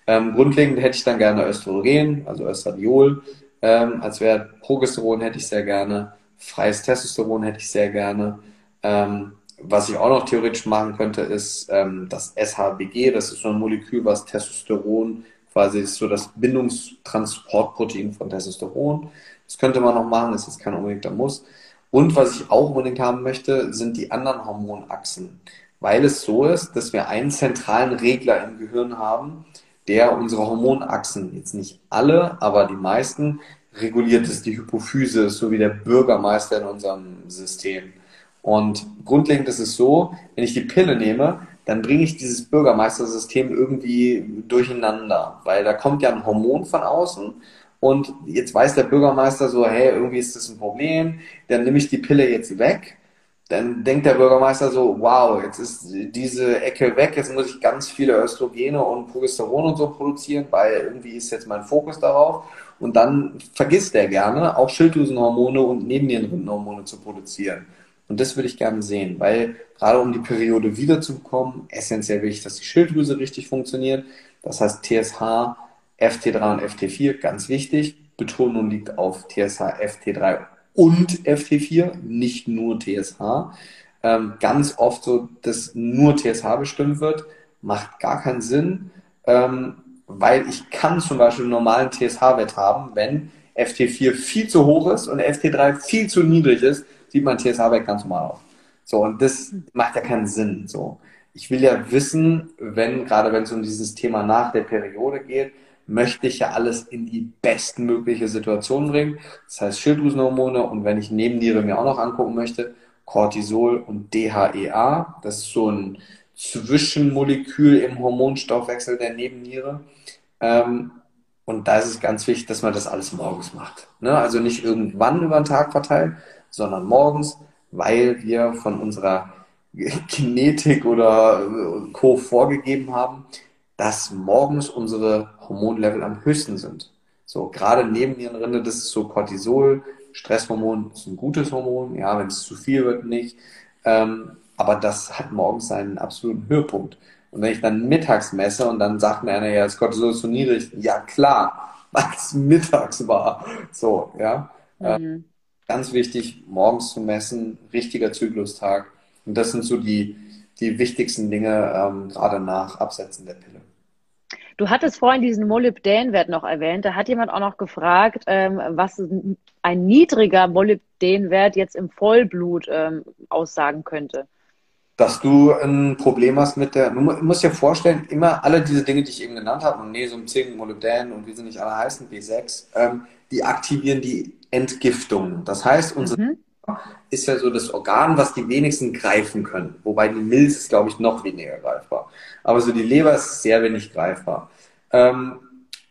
Ähm, grundlegend hätte ich dann gerne Östrogen, also Östradiol. Ähm, als Wert Progesteron hätte ich sehr gerne. Freies Testosteron hätte ich sehr gerne. Ähm, was ich auch noch theoretisch machen könnte, ist ähm, das SHBG. Das ist so ein Molekül, was Testosteron quasi ist so das Bindungstransportprotein von Testosteron. Das könnte man noch machen, ist kein unbedingter Muss. Und was ich auch unbedingt haben möchte, sind die anderen Hormonachsen. Weil es so ist, dass wir einen zentralen Regler im Gehirn haben, der unsere Hormonachsen, jetzt nicht alle, aber die meisten, reguliert ist. Die Hypophyse ist so wie der Bürgermeister in unserem System. Und grundlegend ist es so, wenn ich die Pille nehme, dann bringe ich dieses Bürgermeistersystem irgendwie durcheinander, weil da kommt ja ein Hormon von außen und jetzt weiß der Bürgermeister so, hey, irgendwie ist das ein Problem, dann nehme ich die Pille jetzt weg. Dann denkt der Bürgermeister so, wow, jetzt ist diese Ecke weg, jetzt muss ich ganz viele Östrogene und Progesteron und so produzieren, weil irgendwie ist jetzt mein Fokus darauf. Und dann vergisst er gerne, auch Schilddrüsenhormone und Nebennierenrindenhormone zu produzieren. Und das würde ich gerne sehen, weil gerade um die Periode wiederzubekommen, essentiell wichtig, dass die Schilddrüse richtig funktioniert. Das heißt TSH FT3 und FT4, ganz wichtig. Betonung liegt auf TSH, FT3 und FT4, nicht nur TSH. Ähm, ganz oft so, dass nur TSH bestimmt wird, macht gar keinen Sinn, ähm, weil ich kann zum Beispiel einen normalen TSH-Wert haben, wenn FT4 viel zu hoch ist und FT3 viel zu niedrig ist, sieht mein TSH-Wert ganz normal aus. So, und das macht ja keinen Sinn. So, ich will ja wissen, wenn, gerade wenn es um dieses Thema nach der Periode geht, möchte ich ja alles in die bestmögliche Situation bringen. Das heißt Schilddrüsenhormone und wenn ich Nebenniere mir auch noch angucken möchte, Cortisol und DHEA. Das ist so ein Zwischenmolekül im Hormonstoffwechsel der Nebenniere. Ähm, und da ist es ganz wichtig, dass man das alles morgens macht. Ne? Also nicht irgendwann über den Tag verteilt, sondern morgens, weil wir von unserer Genetik oder äh, Co. vorgegeben haben, dass morgens unsere Hormonlevel am höchsten sind. So, gerade Nebennierenrinde, das ist so Cortisol, Stresshormon ist ein gutes Hormon, ja, wenn es zu viel wird, nicht. Ähm, aber das hat morgens seinen absoluten Höhepunkt. Und wenn ich dann mittags messe und dann sagt mir einer, ja, das Cortisol ist so niedrig, ja klar, weil es mittags war. So, ja. Mhm. Ganz wichtig, morgens zu messen, richtiger Zyklustag. Und das sind so die, die wichtigsten Dinge, ähm, gerade nach Absetzen der Pille. Du hattest vorhin diesen Molybdän-Wert noch erwähnt. Da hat jemand auch noch gefragt, ähm, was ein niedriger Molybdän-Wert jetzt im Vollblut ähm, aussagen könnte. Dass du ein Problem hast mit der, du musst dir vorstellen, immer alle diese Dinge, die ich eben genannt habe, Magnesium, Zink, Molybdän und wie sie nicht alle heißen, B6, ähm, die aktivieren die Entgiftung. Das heißt, unser mhm. ist ja so das Organ, was die wenigsten greifen können. Wobei die Milz ist, glaube ich, noch weniger greifbar. Aber so die Leber ist sehr wenig greifbar. Ähm,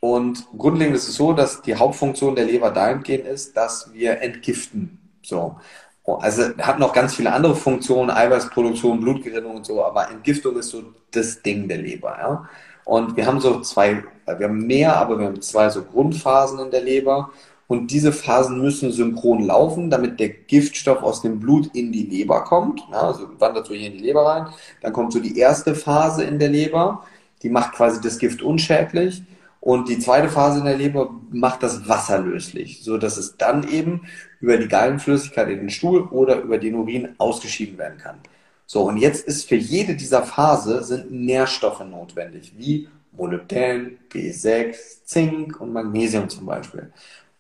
und grundlegend ist es so, dass die Hauptfunktion der Leber dahingehend ist, dass wir entgiften. So. Also hat noch ganz viele andere Funktionen, Eiweißproduktion, Blutgerinnung und so, aber Entgiftung ist so das Ding der Leber. Ja? Und wir haben so zwei, wir haben mehr, aber wir haben zwei so Grundphasen in der Leber. Und diese Phasen müssen synchron laufen, damit der Giftstoff aus dem Blut in die Leber kommt. Ja, also wandert so hier in die Leber rein. Dann kommt so die erste Phase in der Leber. Die macht quasi das Gift unschädlich. Und die zweite Phase in der Leber macht das wasserlöslich, so dass es dann eben über die Gallenflüssigkeit in den Stuhl oder über den Urin ausgeschieden werden kann. So, und jetzt ist für jede dieser Phase sind Nährstoffe notwendig, wie Molybdän, B6, Zink und Magnesium zum Beispiel.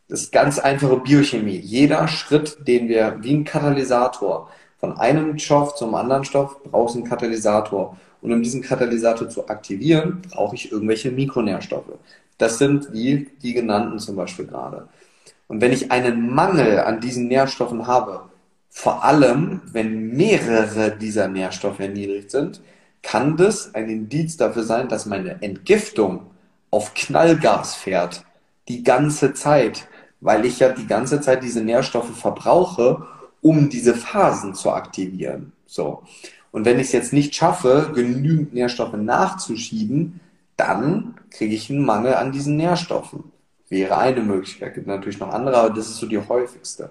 Das ist ganz einfache Biochemie. Jeder Schritt, den wir wie ein Katalysator von einem Stoff zum anderen Stoff braucht einen Katalysator. Und um diesen Katalysator zu aktivieren, brauche ich irgendwelche Mikronährstoffe. Das sind wie die genannten zum Beispiel gerade. Und wenn ich einen Mangel an diesen Nährstoffen habe, vor allem wenn mehrere dieser Nährstoffe erniedrigt sind, kann das ein Indiz dafür sein, dass meine Entgiftung auf Knallgas fährt. Die ganze Zeit weil ich ja die ganze Zeit diese Nährstoffe verbrauche, um diese Phasen zu aktivieren. So. Und wenn ich es jetzt nicht schaffe, genügend Nährstoffe nachzuschieben, dann kriege ich einen Mangel an diesen Nährstoffen. Wäre eine Möglichkeit. Gibt natürlich noch andere, aber das ist so die häufigste.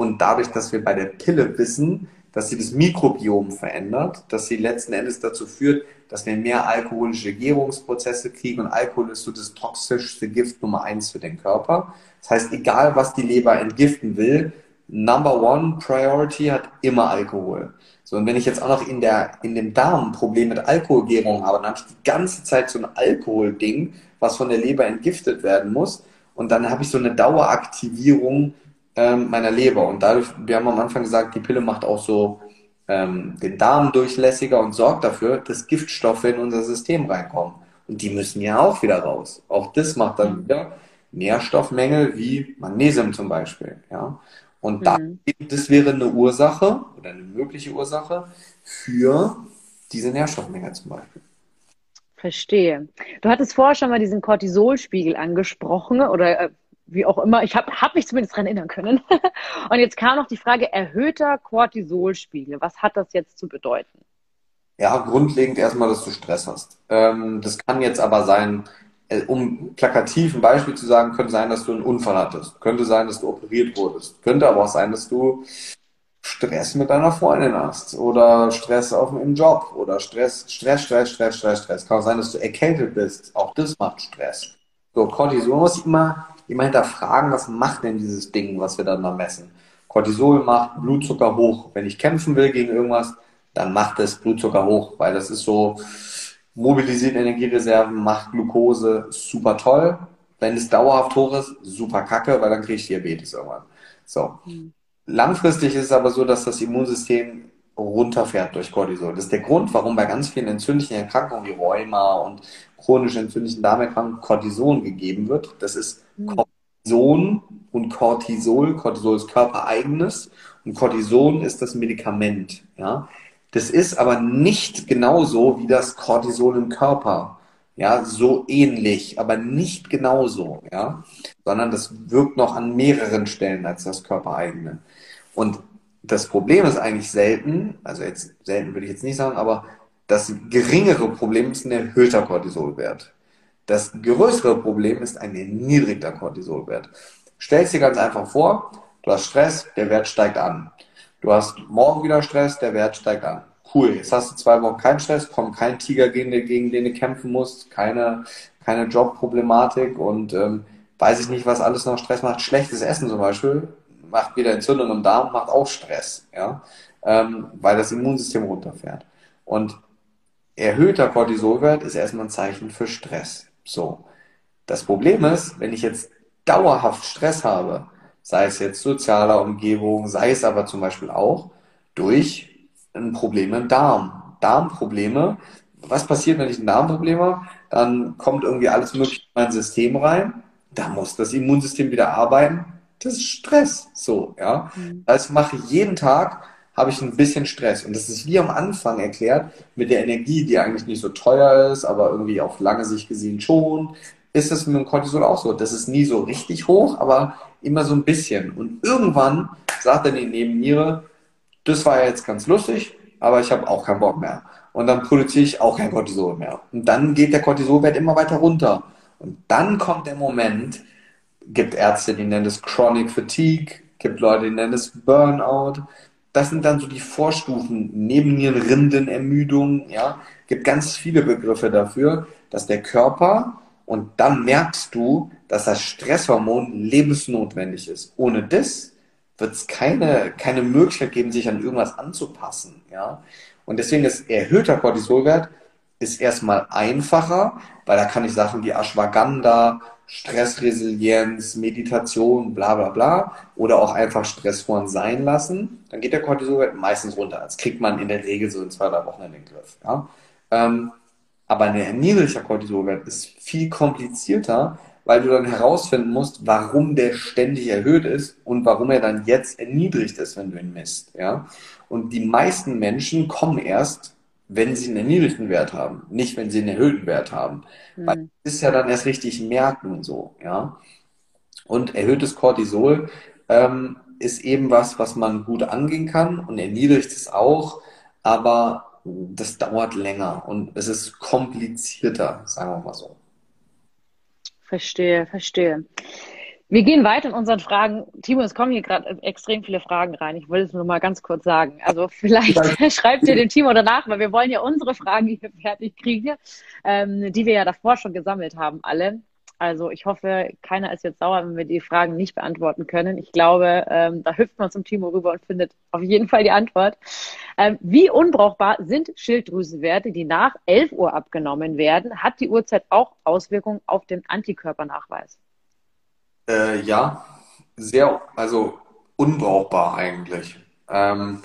Und dadurch, dass wir bei der Pille wissen, dass sie das Mikrobiom verändert, dass sie letzten Endes dazu führt, dass wir mehr alkoholische Gärungsprozesse kriegen und Alkohol ist so das toxischste Gift Nummer eins für den Körper. Das heißt, egal was die Leber entgiften will, Number One Priority hat immer Alkohol. So, und wenn ich jetzt auch noch in, der, in dem Darm ein Problem mit Alkoholgärung habe, dann habe ich die ganze Zeit so ein Alkoholding, was von der Leber entgiftet werden muss. Und dann habe ich so eine Daueraktivierung ähm, meiner Leber. Und dadurch, wir haben am Anfang gesagt, die Pille macht auch so ähm, den Darm durchlässiger und sorgt dafür, dass Giftstoffe in unser System reinkommen. Und die müssen ja auch wieder raus. Auch das macht dann mhm. wieder Nährstoffmängel wie Magnesium zum Beispiel. Ja? Und mhm. das wäre eine Ursache oder eine mögliche Ursache für diese Nährstoffmängel zum Beispiel. Verstehe. Du hattest vorher schon mal diesen Cortisolspiegel angesprochen oder äh, wie auch immer. Ich habe hab mich zumindest daran erinnern können. Und jetzt kam noch die Frage erhöhter Cortisolspiegel. Was hat das jetzt zu bedeuten? Ja, grundlegend erstmal, dass du Stress hast. Ähm, das kann jetzt aber sein, äh, um plakativ ein Beispiel zu sagen, könnte sein, dass du einen Unfall hattest. Könnte sein, dass du operiert wurdest. Könnte aber auch sein, dass du Stress mit deiner Freundin hast oder Stress auf dem Job oder Stress, Stress, Stress, Stress, Stress, Stress. Kann auch sein, dass du erkältet bist. Auch das macht Stress. So, Cortisol muss immer, immer hinterfragen, was macht denn dieses Ding, was wir dann da messen. Cortisol macht Blutzucker hoch. Wenn ich kämpfen will gegen irgendwas, dann macht es Blutzucker hoch, weil das ist so, mobilisiert Energiereserven, macht Glucose, super toll. Wenn es dauerhaft hoch ist, super kacke, weil dann kriege ich Diabetes irgendwann. So. Mhm. Langfristig ist es aber so, dass das Immunsystem runterfährt durch Cortisol. Das ist der Grund, warum bei ganz vielen entzündlichen Erkrankungen wie Rheuma und chronisch entzündlichen Darmerkrankungen Cortison gegeben wird. Das ist mhm. Cortison und Cortisol. Cortisol ist körpereigenes und Cortison ist das Medikament. Ja? Das ist aber nicht genauso wie das Cortisol im Körper. Ja, so ähnlich, aber nicht genauso, ja, sondern das wirkt noch an mehreren Stellen als das körpereigene. Und das Problem ist eigentlich selten, also jetzt selten würde ich jetzt nicht sagen, aber das geringere Problem ist ein erhöhter Cortisolwert. Das größere Problem ist ein erniedrigter Cortisolwert. Stell es dir ganz einfach vor, du hast Stress, der Wert steigt an. Du hast morgen wieder Stress, der Wert steigt an. Cool, jetzt hast du zwei Wochen keinen Stress, kommt kein Tiger, gegen, gegen den du kämpfen musst, keine, keine Jobproblematik und ähm, weiß ich nicht, was alles noch Stress macht. Schlechtes Essen zum Beispiel macht wieder Entzündung im Darm, macht auch Stress, ja, ähm, weil das Immunsystem runterfährt. Und erhöhter Cortisolwert ist erstmal ein Zeichen für Stress. So. Das Problem ist, wenn ich jetzt dauerhaft Stress habe, sei es jetzt sozialer Umgebung, sei es aber zum Beispiel auch durch ein Problem im Darm. Darmprobleme. Was passiert, wenn ich ein Darmproblem habe? Dann kommt irgendwie alles mögliche in mein System rein. Da muss das Immunsystem wieder arbeiten. Das ist Stress. So, ja. Mhm. Das mache ich jeden Tag habe ich ein bisschen Stress. Und das ist wie am Anfang erklärt, mit der Energie, die eigentlich nicht so teuer ist, aber irgendwie auf lange Sicht gesehen schon, ist es mit dem Cortisol auch so. Das ist nie so richtig hoch, aber immer so ein bisschen. Und irgendwann sagt dann die Nebenniere, das war ja jetzt ganz lustig, aber ich habe auch keinen Bock mehr. Und dann produziere ich auch kein Cortisol mehr. Und dann geht der Cortisolwert immer weiter runter. Und dann kommt der Moment, gibt Ärzte, die nennen es Chronic Fatigue, gibt Leute, die nennen es Burnout, das sind dann so die Vorstufen, Nebennierenrindenermüdung, ja, gibt ganz viele Begriffe dafür, dass der Körper und dann merkst du, dass das Stresshormon lebensnotwendig ist. Ohne das wird es keine, keine Möglichkeit geben, sich an irgendwas anzupassen, ja. Und deswegen ist erhöhter Cortisolwert ist erstmal einfacher, weil da kann ich Sachen wie Ashwagandha, Stressresilienz, Meditation, bla bla bla, oder auch einfach stressfrei sein lassen, dann geht der Cortisolwert meistens runter. Das kriegt man in der Regel so in zwei, drei Wochen in den Griff. Ja? Ähm, aber ein niedriger Cortisolwert ist viel komplizierter, weil du dann herausfinden musst, warum der ständig erhöht ist und warum er dann jetzt erniedrigt ist, wenn du ihn misst. Ja? Und die meisten Menschen kommen erst wenn sie einen erniedrigten Wert haben, nicht wenn sie einen erhöhten Wert haben. Mhm. Weil das ist ja dann erst richtig merken so, ja. Und erhöhtes Cortisol ähm, ist eben was, was man gut angehen kann und erniedrigt es auch, aber das dauert länger und es ist komplizierter, sagen wir mal so. Verstehe, verstehe. Wir gehen weiter in unseren Fragen. Timo, es kommen hier gerade extrem viele Fragen rein. Ich wollte es nur mal ganz kurz sagen. Also vielleicht schreibt ihr dem Timo danach, weil wir wollen ja unsere Fragen hier fertig kriegen, ähm, die wir ja davor schon gesammelt haben, alle. Also ich hoffe, keiner ist jetzt sauer, wenn wir die Fragen nicht beantworten können. Ich glaube, ähm, da hüpft man zum Timo rüber und findet auf jeden Fall die Antwort. Ähm, wie unbrauchbar sind Schilddrüsenwerte, die nach 11 Uhr abgenommen werden? Hat die Uhrzeit auch Auswirkungen auf den Antikörpernachweis? Äh, ja, sehr, also unbrauchbar eigentlich. Ähm,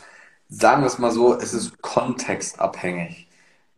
sagen wir es mal so, es ist kontextabhängig.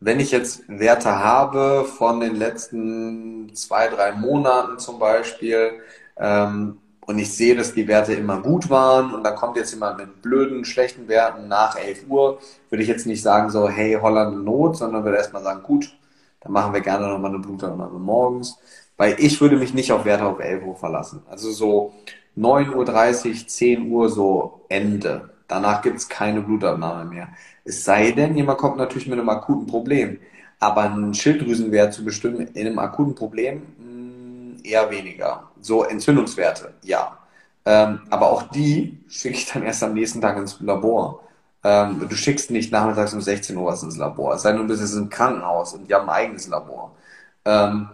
Wenn ich jetzt Werte habe von den letzten zwei, drei Monaten zum Beispiel, ähm, und ich sehe, dass die Werte immer gut waren und dann kommt jetzt jemand mit blöden, schlechten Werten nach 11 Uhr, würde ich jetzt nicht sagen so, hey, Holland Not, sondern würde erstmal sagen, gut, dann machen wir gerne nochmal eine Blutabnahme morgens. Weil ich würde mich nicht auf Werte auf 11 Uhr verlassen. Also so 9.30 Uhr, 10 Uhr so Ende. Danach gibt's keine Blutabnahme mehr. Es sei denn, jemand kommt natürlich mit einem akuten Problem. Aber einen Schilddrüsenwert zu bestimmen in einem akuten Problem mh, hm, eher weniger. So Entzündungswerte, ja. Ähm, aber auch die schicke ich dann erst am nächsten Tag ins Labor. Ähm, du schickst nicht nachmittags um 16 Uhr was ins Labor. Es sei denn, du bist jetzt im Krankenhaus und die haben ein eigenes Labor. Ähm,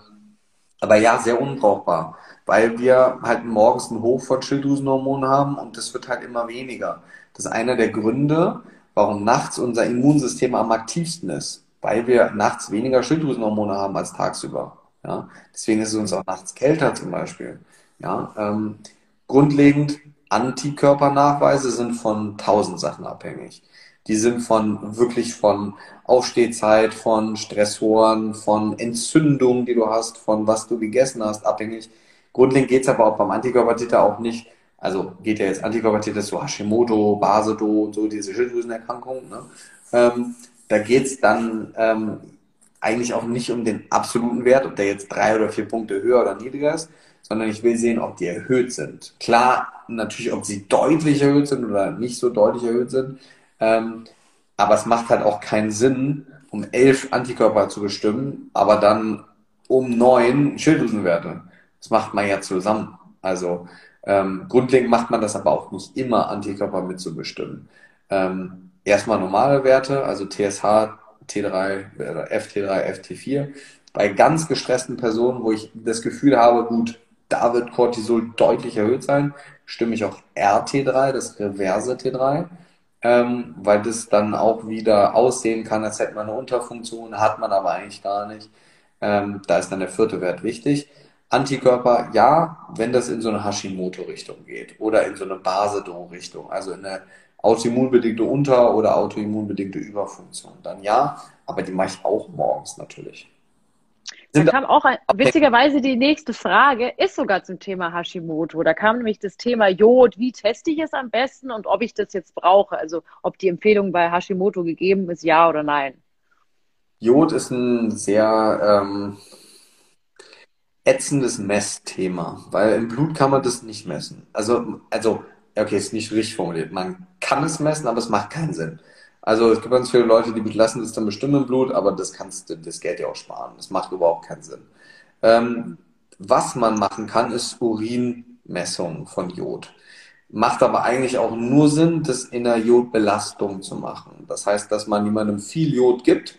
aber ja, sehr unbrauchbar, weil wir halt morgens einen Hoch von Schilddrüsenhormonen haben und das wird halt immer weniger. Das ist einer der Gründe, warum nachts unser Immunsystem am aktivsten ist, weil wir nachts weniger Schilddrüsenhormone haben als tagsüber. Ja? Deswegen ist es uns auch nachts kälter zum Beispiel. Ja? Ähm, grundlegend Antikörpernachweise sind von tausend Sachen abhängig. Die sind von wirklich von Aufstehzeit, von Stressoren, von Entzündungen, die du hast, von was du gegessen hast, abhängig. Grundlegend geht's aber auch beim Antikörpertiter auch nicht, also geht ja jetzt Antikörpertiter so Hashimoto, Basedo so, diese Schilddrüsenerkrankungen. Ne? Ähm, da geht's dann ähm, eigentlich auch nicht um den absoluten Wert, ob der jetzt drei oder vier Punkte höher oder niedriger ist, sondern ich will sehen, ob die erhöht sind. Klar, natürlich, ob sie deutlich erhöht sind oder nicht so deutlich erhöht sind. Ähm, aber es macht halt auch keinen Sinn, um elf Antikörper zu bestimmen, aber dann um neun Schilddrüsenwerte. Das macht man ja zusammen. Also ähm, grundlegend macht man das aber auch nicht immer, Antikörper mitzubestimmen. Ähm, erstmal normale Werte, also TSH, T3, FT3, FT4. Bei ganz gestressten Personen, wo ich das Gefühl habe, gut, da wird Cortisol deutlich erhöht sein, stimme ich auch RT3, das reverse T3, ähm, weil das dann auch wieder aussehen kann, als hätte man eine Unterfunktion, hat man aber eigentlich gar nicht. Ähm, da ist dann der vierte Wert wichtig. Antikörper, ja, wenn das in so eine Hashimoto-Richtung geht oder in so eine Basedo-Richtung, also in eine autoimmunbedingte Unter- oder autoimmunbedingte Überfunktion, dann ja, aber die mache ich auch morgens natürlich. Da kam auch ein, witzigerweise die nächste Frage, ist sogar zum Thema Hashimoto. Da kam nämlich das Thema Jod. Wie teste ich es am besten und ob ich das jetzt brauche? Also ob die Empfehlung bei Hashimoto gegeben ist, ja oder nein? Jod ist ein sehr ähm, ätzendes Messthema, weil im Blut kann man das nicht messen. Also, also, okay, ist nicht richtig formuliert. Man kann es messen, aber es macht keinen Sinn. Also es gibt ganz viele Leute, die lassen das dann bestimmen im Blut, aber das kannst du das Geld ja auch sparen. Das macht überhaupt keinen Sinn. Ähm, was man machen kann, ist Urinmessung von Jod. Macht aber eigentlich auch nur Sinn, das in der Jodbelastung zu machen. Das heißt, dass man jemandem viel Jod gibt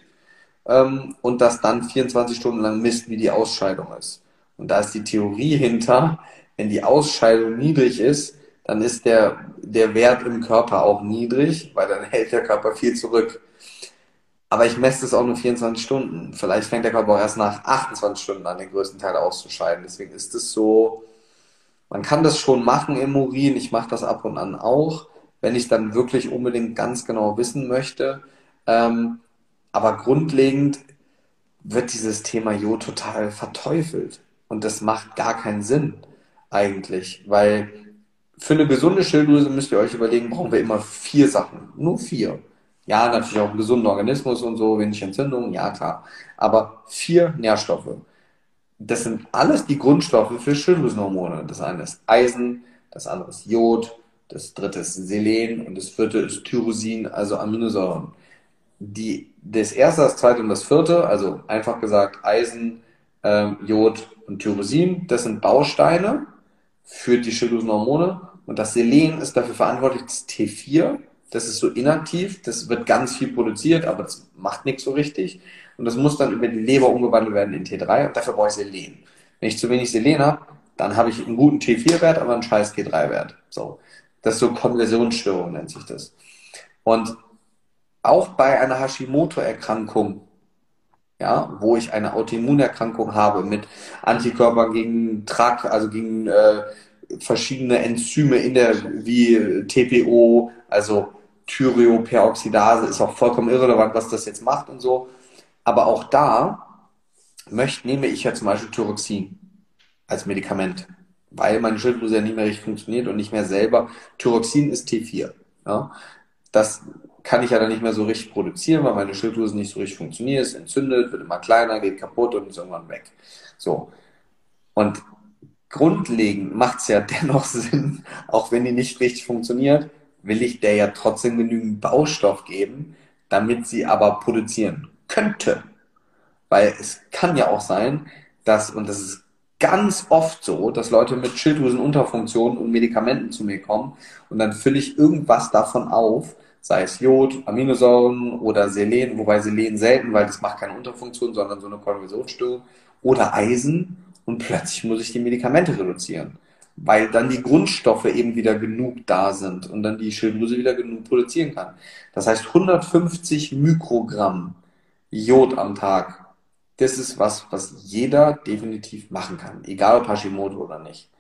ähm, und das dann 24 Stunden lang misst, wie die Ausscheidung ist. Und da ist die Theorie hinter, wenn die Ausscheidung niedrig ist, dann ist der, der Wert im Körper auch niedrig, weil dann hält der Körper viel zurück. Aber ich messe das auch nur 24 Stunden. Vielleicht fängt der Körper auch erst nach 28 Stunden an, den größten Teil auszuscheiden. Deswegen ist es so, man kann das schon machen im Urin. Ich mache das ab und an auch, wenn ich dann wirklich unbedingt ganz genau wissen möchte. Ähm, aber grundlegend wird dieses Thema Jod total verteufelt. Und das macht gar keinen Sinn eigentlich, weil für eine gesunde Schilddrüse müsst ihr euch überlegen, brauchen wir immer vier Sachen. Nur vier. Ja, natürlich auch einen gesunden Organismus und so, wenig Entzündungen, ja klar. Aber vier Nährstoffe. Das sind alles die Grundstoffe für Schilddrüsenhormone. Das eine ist Eisen, das andere ist Jod, das dritte ist Selen und das vierte ist Tyrosin, also Aminosäuren. Die, das erste, das zweite und das vierte, also einfach gesagt Eisen, ähm, Jod und Tyrosin, das sind Bausteine für die Schilddrüsenhormone. Und das Selen ist dafür verantwortlich, das T4. Das ist so inaktiv, das wird ganz viel produziert, aber das macht nichts so richtig. Und das muss dann über die Leber umgewandelt werden in T3 und dafür brauche ich Selen. Wenn ich zu wenig Selen habe, dann habe ich einen guten T4-Wert, aber einen scheiß T3-Wert. So. Das ist so Konversionsstörung, nennt sich das. Und auch bei einer Hashimoto-Erkrankung, ja, wo ich eine Autoimmunerkrankung habe mit Antikörpern gegen TRAC, also gegen äh, verschiedene Enzyme in der, wie TPO, also Thyreoperoxidase, ist auch vollkommen irrelevant, was das jetzt macht und so. Aber auch da möchte, nehme ich ja zum Beispiel Thyroxin als Medikament, weil meine Schilddrüse ja nicht mehr richtig funktioniert und nicht mehr selber. Thyroxin ist T4. Ja? Das kann ich ja dann nicht mehr so richtig produzieren, weil meine Schilddrüse nicht so richtig funktioniert, es entzündet, wird immer kleiner, geht kaputt und ist irgendwann weg. So. Und grundlegend macht es ja dennoch Sinn, auch wenn die nicht richtig funktioniert, will ich der ja trotzdem genügend Baustoff geben, damit sie aber produzieren könnte. Weil es kann ja auch sein, dass, und das ist ganz oft so, dass Leute mit Schilddrüsenunterfunktionen und Medikamenten zu mir kommen und dann fülle ich irgendwas davon auf, sei es Jod, Aminosäuren oder Selen, wobei Selen selten, weil das macht keine Unterfunktion, sondern so eine Konversionsstörung, oder Eisen und plötzlich muss ich die Medikamente reduzieren, weil dann die Grundstoffe eben wieder genug da sind und dann die Schilddrüse wieder genug produzieren kann. Das heißt 150 Mikrogramm Jod am Tag. Das ist was, was jeder definitiv machen kann, egal ob Hashimoto oder nicht.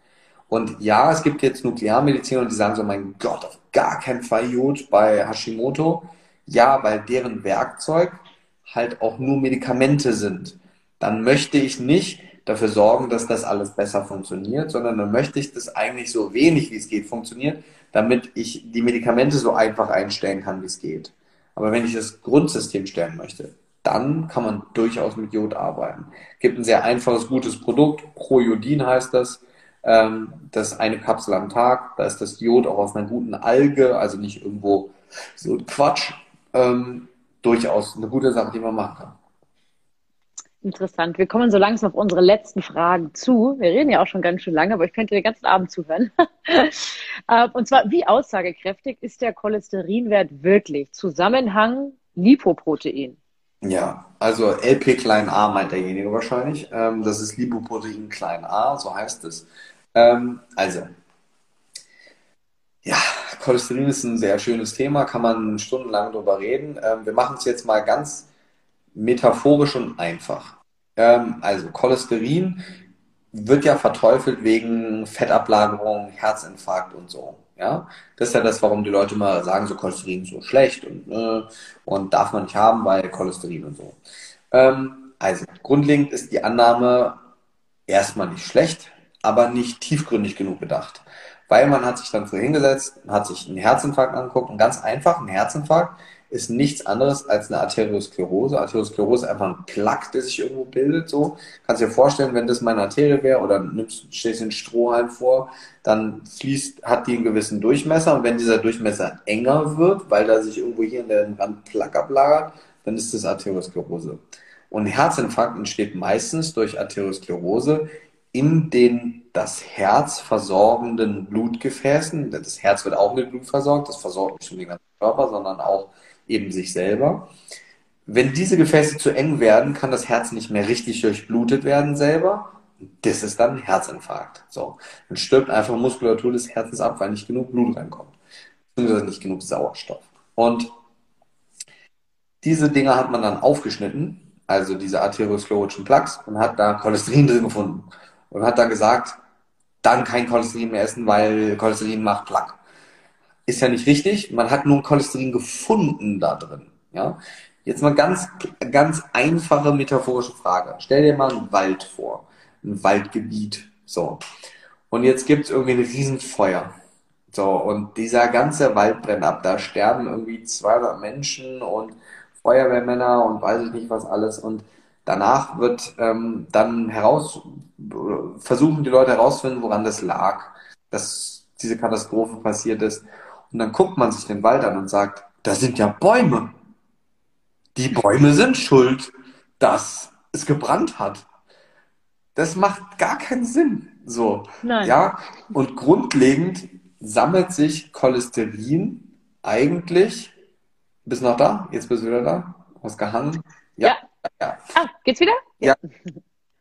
Und ja, es gibt jetzt Nuklearmediziner, die sagen so, mein Gott, auf gar keinen Fall Jod bei Hashimoto. Ja, weil deren Werkzeug halt auch nur Medikamente sind. Dann möchte ich nicht dafür sorgen, dass das alles besser funktioniert, sondern dann möchte ich, dass eigentlich so wenig wie es geht funktioniert, damit ich die Medikamente so einfach einstellen kann, wie es geht. Aber wenn ich das Grundsystem stellen möchte, dann kann man durchaus mit Jod arbeiten. Gibt ein sehr einfaches, gutes Produkt, Projodin heißt das. Ähm, das ist eine Kapsel am Tag. Da ist das Jod auch aus einer guten Alge, also nicht irgendwo so Quatsch. Ähm, durchaus eine gute Sache, die man machen kann. Interessant. Wir kommen so langsam auf unsere letzten Fragen zu. Wir reden ja auch schon ganz schön lange, aber ich könnte den ganzen Abend zuhören. Äh, und zwar, wie aussagekräftig ist der Cholesterinwert wirklich? Zusammenhang Lipoprotein. Ja, also LP klein a meint derjenige wahrscheinlich. Ähm, das ist Lipoprotein klein a, so heißt es. Ähm, also, ja, Cholesterin ist ein sehr schönes Thema, kann man stundenlang drüber reden. Ähm, wir machen es jetzt mal ganz metaphorisch und einfach. Ähm, also Cholesterin wird ja verteufelt wegen Fettablagerung, Herzinfarkt und so. Ja, das ist ja das, warum die Leute immer sagen, so Cholesterin ist so schlecht und, äh, und darf man nicht haben, weil Cholesterin und so. Ähm, also, grundlegend ist die Annahme erstmal nicht schlecht, aber nicht tiefgründig genug gedacht. Weil man hat sich dann vorhin gesetzt, hat sich einen Herzinfarkt angeguckt, einen ganz einfachen Herzinfarkt ist nichts anderes als eine Arteriosklerose. Arteriosklerose ist einfach ein Plaque, der sich irgendwo bildet. So kannst du dir vorstellen, wenn das meine Arterie wäre oder nimmst, stellst den Strohhalm vor, dann fließt, hat die einen gewissen Durchmesser und wenn dieser Durchmesser enger wird, weil da sich irgendwo hier in der Rand Plaque ablagert, dann ist das Arteriosklerose. Und Herzinfarkt entsteht meistens durch Arteriosklerose in den das Herz versorgenden Blutgefäßen. Das Herz wird auch mit Blut versorgt, das versorgt nicht nur den ganzen Körper, sondern auch eben sich selber. Wenn diese Gefäße zu eng werden, kann das Herz nicht mehr richtig durchblutet werden selber. Das ist dann ein Herzinfarkt. So. Dann stirbt einfach Muskulatur des Herzens ab, weil nicht genug Blut reinkommt. Beziehungsweise nicht genug Sauerstoff. Und diese Dinger hat man dann aufgeschnitten, also diese arteriosklerotischen Plaques, und hat da Cholesterin drin gefunden. Und hat dann gesagt, dann kein Cholesterin mehr essen, weil Cholesterin macht Plaque ist ja nicht richtig. Man hat nur Cholesterin gefunden da drin. Ja? Jetzt mal ganz, ganz einfache metaphorische Frage. Stell dir mal einen Wald vor. Ein Waldgebiet. So. Und jetzt gibt es irgendwie ein Riesenfeuer. So. Und dieser ganze Wald brennt ab. Da sterben irgendwie 200 Menschen und Feuerwehrmänner und weiß ich nicht was alles. Und danach wird ähm, dann heraus, versuchen die Leute herauszufinden, woran das lag, dass diese Katastrophe passiert ist. Und dann guckt man sich den Wald an und sagt, da sind ja Bäume. Die Bäume sind schuld, dass es gebrannt hat. Das macht gar keinen Sinn. So. Nein. Ja. Und grundlegend sammelt sich Cholesterin eigentlich. Bist du noch da? Jetzt bist du wieder da? Hast gehangen? Ja. ja. Ja. Ah, geht's wieder? Ja.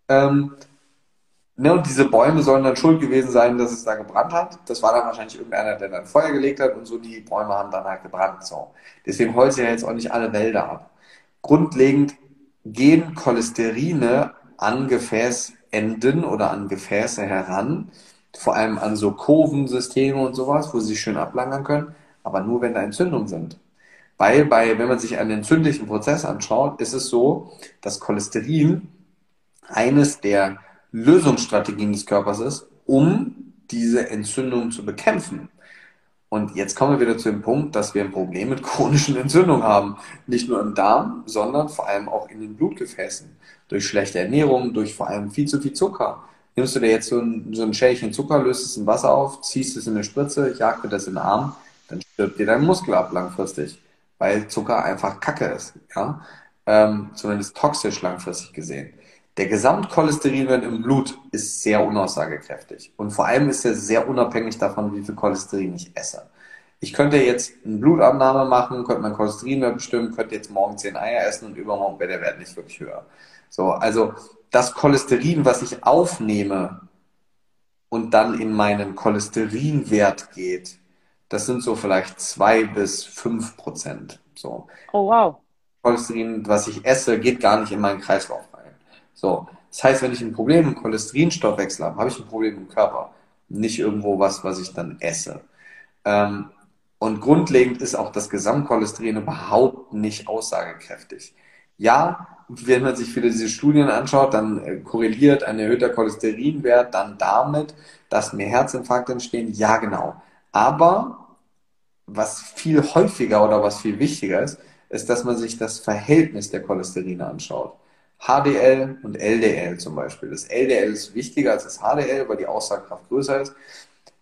Ähm, Ne, und diese Bäume sollen dann schuld gewesen sein, dass es da gebrannt hat. Das war dann wahrscheinlich irgendeiner, der dann Feuer gelegt hat und so, die Bäume haben dann halt gebrannt. So. Deswegen holzen ja jetzt auch nicht alle Wälder ab. Grundlegend gehen Cholesterine an Gefäßenden oder an Gefäße heran, vor allem an so Kurvensysteme und sowas, wo sie sich schön ablagern können, aber nur wenn da Entzündungen sind. Weil bei, wenn man sich einen entzündlichen Prozess anschaut, ist es so, dass Cholesterin eines der Lösungsstrategien des Körpers ist, um diese Entzündung zu bekämpfen. Und jetzt kommen wir wieder zu dem Punkt, dass wir ein Problem mit chronischen Entzündungen haben. Nicht nur im Darm, sondern vor allem auch in den Blutgefäßen. Durch schlechte Ernährung, durch vor allem viel zu viel Zucker. Nimmst du dir jetzt so ein, so ein Schälchen Zucker, löst es in Wasser auf, ziehst es in eine Spritze, jagst dir das in den Arm, dann stirbt dir dein Muskel ab langfristig. Weil Zucker einfach Kacke ist. Ja? Ähm, zumindest toxisch langfristig gesehen. Der Gesamtcholesterinwert im Blut ist sehr unaussagekräftig. Und vor allem ist er sehr unabhängig davon, wie viel Cholesterin ich esse. Ich könnte jetzt eine Blutabnahme machen, könnte mein Cholesterinwert bestimmen, könnte jetzt morgen zehn Eier essen und übermorgen wäre der Wert nicht wirklich höher. So, also das Cholesterin, was ich aufnehme und dann in meinen Cholesterinwert geht, das sind so vielleicht zwei bis fünf Prozent. So. Oh wow. Cholesterin, was ich esse, geht gar nicht in meinen Kreislauf so, das heißt, wenn ich ein Problem im Cholesterinstoffwechsel habe, habe ich ein Problem im Körper, nicht irgendwo was, was ich dann esse. Ähm, Und grundlegend ist auch das Gesamtcholesterin überhaupt nicht aussagekräftig. Ja, wenn man sich wieder diese Studien anschaut, dann äh, korreliert ein erhöhter Cholesterinwert dann damit, dass mehr Herzinfarkte entstehen. Ja, genau. Aber was viel häufiger oder was viel wichtiger ist, ist, dass man sich das Verhältnis der Cholesterine anschaut. HDL und LDL zum Beispiel. Das LDL ist wichtiger als das HDL, weil die Aussagekraft größer ist.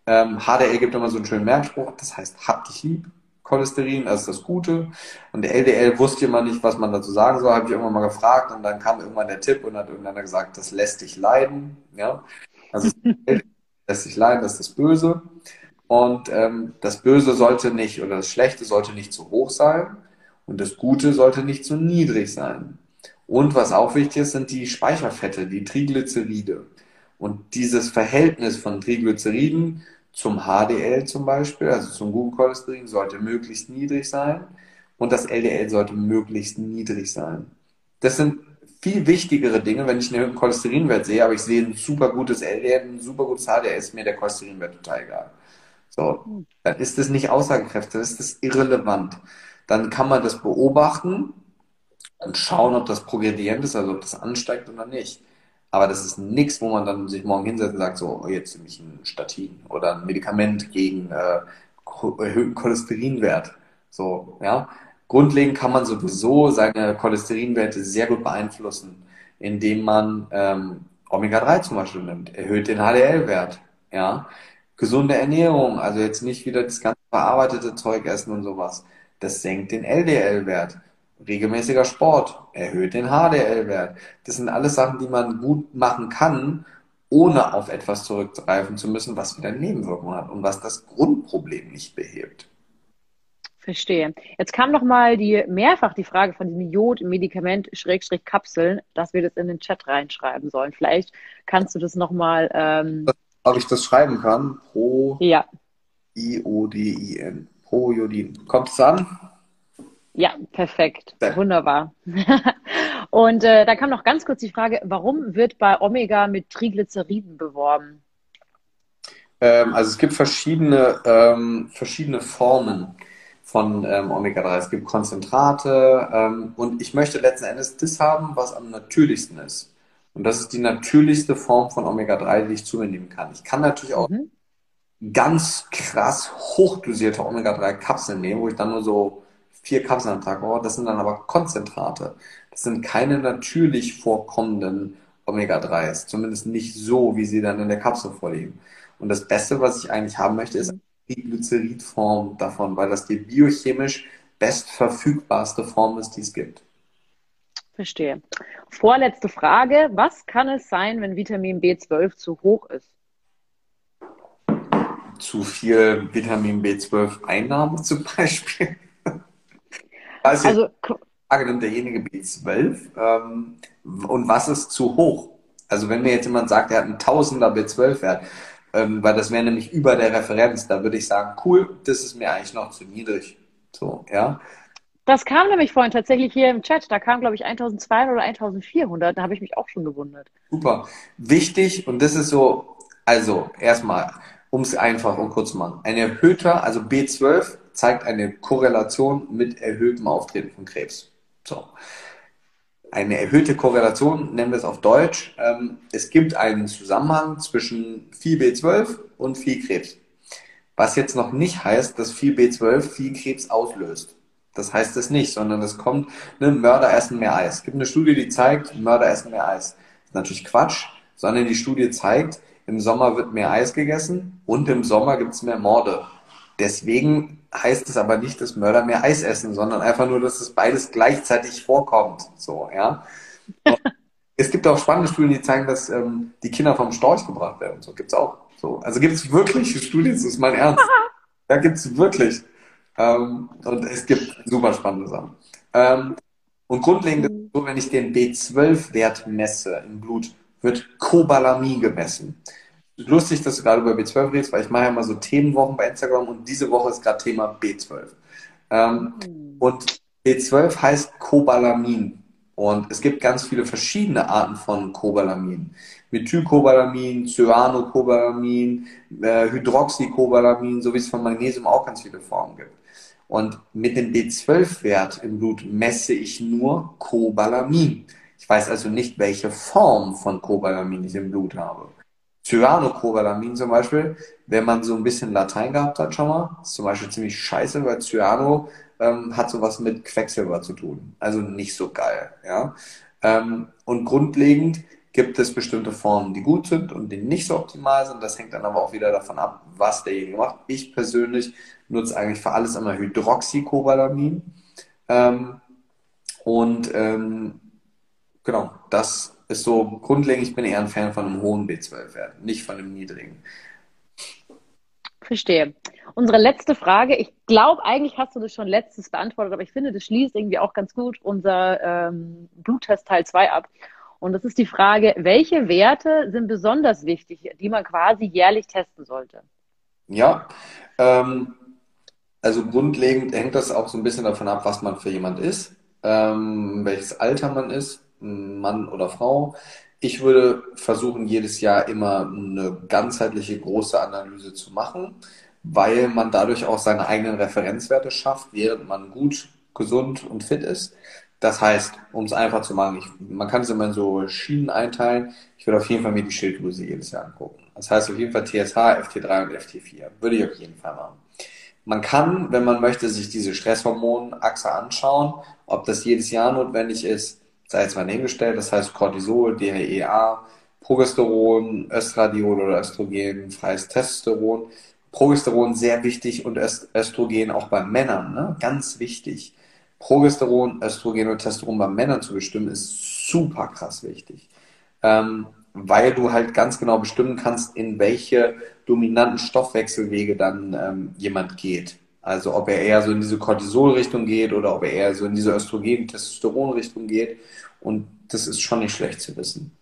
Ähm, HDL gibt immer so einen schönen Merkspruch, das heißt hab dich lieb. Cholesterin, das ist das Gute. Und LDL wusste immer nicht, was man dazu sagen soll, habe ich irgendwann mal gefragt und dann kam irgendwann der Tipp und hat irgendeiner gesagt, das lässt dich leiden. Ja? Also lässt dich leiden, das ist das Böse. Und ähm, das Böse sollte nicht oder das Schlechte sollte nicht zu hoch sein und das Gute sollte nicht zu niedrig sein. Und was auch wichtig ist, sind die Speicherfette, die Triglyceride. Und dieses Verhältnis von Triglyceriden zum HDL zum Beispiel, also zum guten Cholesterin, sollte möglichst niedrig sein und das LDL sollte möglichst niedrig sein. Das sind viel wichtigere Dinge, wenn ich einen Cholesterinwert sehe, aber ich sehe ein super gutes LDL, ein super gutes HDL, ist mir der Cholesterinwert total egal. So, dann ist das nicht aussagekräftig, dann ist das irrelevant. Dann kann man das beobachten und schauen, ob das progredient ist, also ob das ansteigt oder nicht. Aber das ist nichts, wo man dann sich morgen hinsetzt und sagt, so, jetzt nehme ich ein Statin oder ein Medikament gegen äh, erhöhten Cholesterinwert. So, ja. Grundlegend kann man sowieso seine Cholesterinwerte sehr gut beeinflussen, indem man ähm, Omega-3 zum Beispiel nimmt, erhöht den HDL-Wert, ja. Gesunde Ernährung, also jetzt nicht wieder das ganze verarbeitete Zeug essen und sowas. Das senkt den LDL-Wert regelmäßiger Sport erhöht den HDL-Wert. Das sind alles Sachen, die man gut machen kann, ohne auf etwas zurückgreifen zu müssen, was wieder Nebenwirkungen hat und was das Grundproblem nicht behebt. Verstehe. Jetzt kam noch mal die mehrfach die Frage von diesem Jod-Medikament Schrägstrich Kapseln, dass wir das in den Chat reinschreiben sollen. Vielleicht kannst du das noch mal. Ähm, ob ich das schreiben kann? Pro ja. I O D I N. Pro Jodin. Kommt es an? Ja, perfekt. Ja. Wunderbar. Und äh, da kam noch ganz kurz die Frage, warum wird bei Omega mit Triglyceriden beworben? Ähm, also es gibt verschiedene, ähm, verschiedene Formen von ähm, Omega-3. Es gibt Konzentrate ähm, und ich möchte letzten Endes das haben, was am natürlichsten ist. Und das ist die natürlichste Form von Omega-3, die ich zu mir nehmen kann. Ich kann natürlich auch mhm. ganz krass hochdosierte Omega-3-Kapseln nehmen, wo ich dann nur so vier Kapseln am Tag brauche. Das sind dann aber Konzentrate. Das sind keine natürlich vorkommenden Omega-3s. Zumindest nicht so, wie sie dann in der Kapsel vorliegen. Und das Beste, was ich eigentlich haben möchte, ist die Glyceridform davon, weil das die biochemisch bestverfügbarste Form ist, die es gibt. Verstehe. Vorletzte Frage. Was kann es sein, wenn Vitamin B12 zu hoch ist? Zu viel Vitamin B12-Einnahme zum Beispiel. Also, also Frage nimmt derjenige B12 ähm, und was ist zu hoch? Also wenn mir jetzt jemand sagt, er hat einen Tausender B12-Wert, ähm, weil das wäre nämlich über der Referenz, da würde ich sagen, cool, das ist mir eigentlich noch zu niedrig. So, ja. Das kam nämlich vorhin tatsächlich hier im Chat. Da kam, glaube ich, 1200 oder 1400. Da habe ich mich auch schon gewundert. Super. Wichtig, und das ist so, also erstmal, um es einfach und kurz zu machen. Ein erhöhter, also B12 zeigt eine Korrelation mit erhöhtem Auftreten von Krebs. So. Eine erhöhte Korrelation, nennen wir es auf Deutsch. Ähm, es gibt einen Zusammenhang zwischen viel B12 und viel Krebs. Was jetzt noch nicht heißt, dass viel B12 viel Krebs auslöst. Das heißt es nicht, sondern es kommt, ne, Mörder essen mehr Eis. Es gibt eine Studie, die zeigt, Mörder essen mehr Eis. Das ist natürlich Quatsch, sondern die Studie zeigt, im Sommer wird mehr Eis gegessen und im Sommer gibt es mehr Morde. Deswegen heißt es aber nicht, dass Mörder mehr Eis essen, sondern einfach nur, dass es beides gleichzeitig vorkommt. So, ja. es gibt auch spannende Studien, die zeigen, dass ähm, die Kinder vom Storch gebracht werden. So gibt's auch. So, also gibt es wirklich Studien, das ist mein Ernst. Da gibt es wirklich. Ähm, und es gibt super spannende Sachen. Ähm, und grundlegend ist es so, wenn ich den B12-Wert messe im Blut, wird Cobalamin gemessen lustig, dass du gerade über B12 redest, weil ich mache ja immer so Themenwochen bei Instagram und diese Woche ist gerade Thema B12. Ähm, mhm. Und B12 heißt Cobalamin. Und es gibt ganz viele verschiedene Arten von Cobalamin. Methylcobalamin, Cyanocobalamin, äh, Hydroxycobalamin, so wie es von Magnesium auch ganz viele Formen gibt. Und mit dem B12-Wert im Blut messe ich nur Cobalamin. Ich weiß also nicht, welche Form von Cobalamin ich im Blut habe. Cyanocobalamin zum Beispiel, wenn man so ein bisschen Latein gehabt hat schon mal, ist zum Beispiel ziemlich scheiße, weil Cyano ähm, hat sowas mit Quecksilber zu tun. Also nicht so geil. Ja? Ähm, und grundlegend gibt es bestimmte Formen, die gut sind und die nicht so optimal sind. Das hängt dann aber auch wieder davon ab, was derjenige macht. Ich persönlich nutze eigentlich für alles immer Hydroxycobalamin. Ähm, und ähm, genau, das ist so grundlegend, ich bin eher ein Fan von einem hohen B12-Wert, nicht von einem niedrigen. Verstehe. Unsere letzte Frage, ich glaube, eigentlich hast du das schon letztes beantwortet, aber ich finde, das schließt irgendwie auch ganz gut unser ähm, Bluttest Teil 2 ab. Und das ist die Frage, welche Werte sind besonders wichtig, die man quasi jährlich testen sollte? Ja, ähm, also grundlegend hängt das auch so ein bisschen davon ab, was man für jemand ist, ähm, welches Alter man ist, Mann oder Frau. Ich würde versuchen, jedes Jahr immer eine ganzheitliche große Analyse zu machen, weil man dadurch auch seine eigenen Referenzwerte schafft, während man gut, gesund und fit ist. Das heißt, um es einfach zu machen, ich, man kann es immer in so Schienen einteilen. Ich würde auf jeden Fall mir die Schilddrüse jedes Jahr angucken. Das heißt auf jeden Fall TSH, FT3 und FT4. Würde ich auf jeden Fall machen. Man kann, wenn man möchte, sich diese Stresshormonachse anschauen, ob das jedes Jahr notwendig ist, sei jetzt mal hingestellt. Das heißt Cortisol, DHEA, Progesteron, Östradiol oder Östrogen, freies Testosteron. Progesteron sehr wichtig und Östrogen auch bei Männern, ne? ganz wichtig. Progesteron, Östrogen und Testosteron bei Männern zu bestimmen, ist super krass wichtig. Ähm, weil du halt ganz genau bestimmen kannst, in welche dominanten Stoffwechselwege dann ähm, jemand geht. Also ob er eher so in diese Cortisol-Richtung geht oder ob er eher so in diese Östrogen-Testosteron-Richtung geht. Und das ist schon nicht schlecht zu wissen.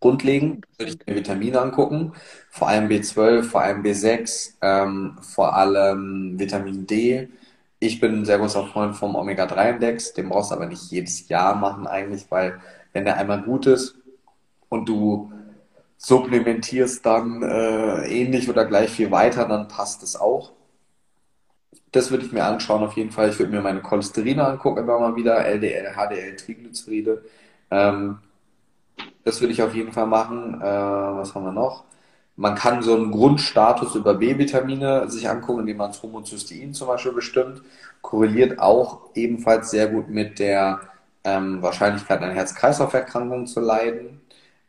Grundlegend würde ich mir Vitamine angucken, vor allem B12, vor allem B6, ähm, vor allem Vitamin D, ich bin ein sehr großer Freund vom Omega-3-Index. Den brauchst du aber nicht jedes Jahr machen eigentlich, weil wenn der einmal gut ist und du supplementierst dann äh, ähnlich oder gleich viel weiter, dann passt es auch. Das würde ich mir anschauen auf jeden Fall. Ich würde mir meine Cholesterine angucken, immer mal wieder, LDL, HDL, Triglyceride. Ähm, das würde ich auf jeden Fall machen. Äh, was haben wir noch? Man kann so einen Grundstatus über B-Vitamine sich angucken, indem man das Homozystein zum Beispiel bestimmt. Korreliert auch ebenfalls sehr gut mit der ähm, Wahrscheinlichkeit, an Herz-Kreislauf-Erkrankungen zu leiden.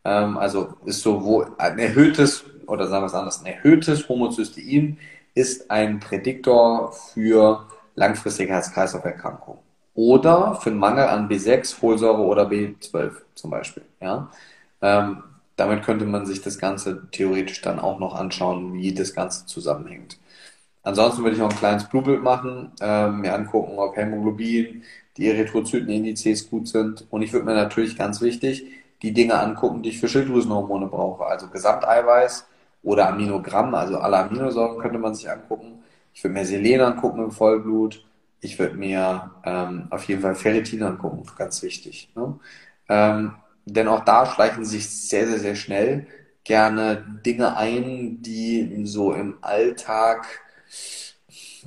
Ähm, also ist sowohl ein erhöhtes, oder sagen wir es anders, ein erhöhtes Homozystein ist ein Prädiktor für langfristige Herz-Kreislauf-Erkrankungen. Oder für einen Mangel an B6, Folsäure oder B12 zum Beispiel. Ja? Ähm, damit könnte man sich das Ganze theoretisch dann auch noch anschauen, wie das Ganze zusammenhängt. Ansonsten würde ich noch ein kleines Blutbild machen, äh, mir angucken, ob Hämoglobin, die Erythrozytenindizes gut sind. Und ich würde mir natürlich ganz wichtig die Dinge angucken, die ich für Schilddrüsenhormone brauche. Also Gesamteiweiß oder Aminogramm, also alle Aminosäuren könnte man sich angucken. Ich würde mir Selen angucken im Vollblut. Ich würde mir ähm, auf jeden Fall Ferritin angucken, ganz wichtig. Ne? Ähm, denn auch da schleichen sich sehr, sehr, sehr schnell gerne Dinge ein, die so im Alltag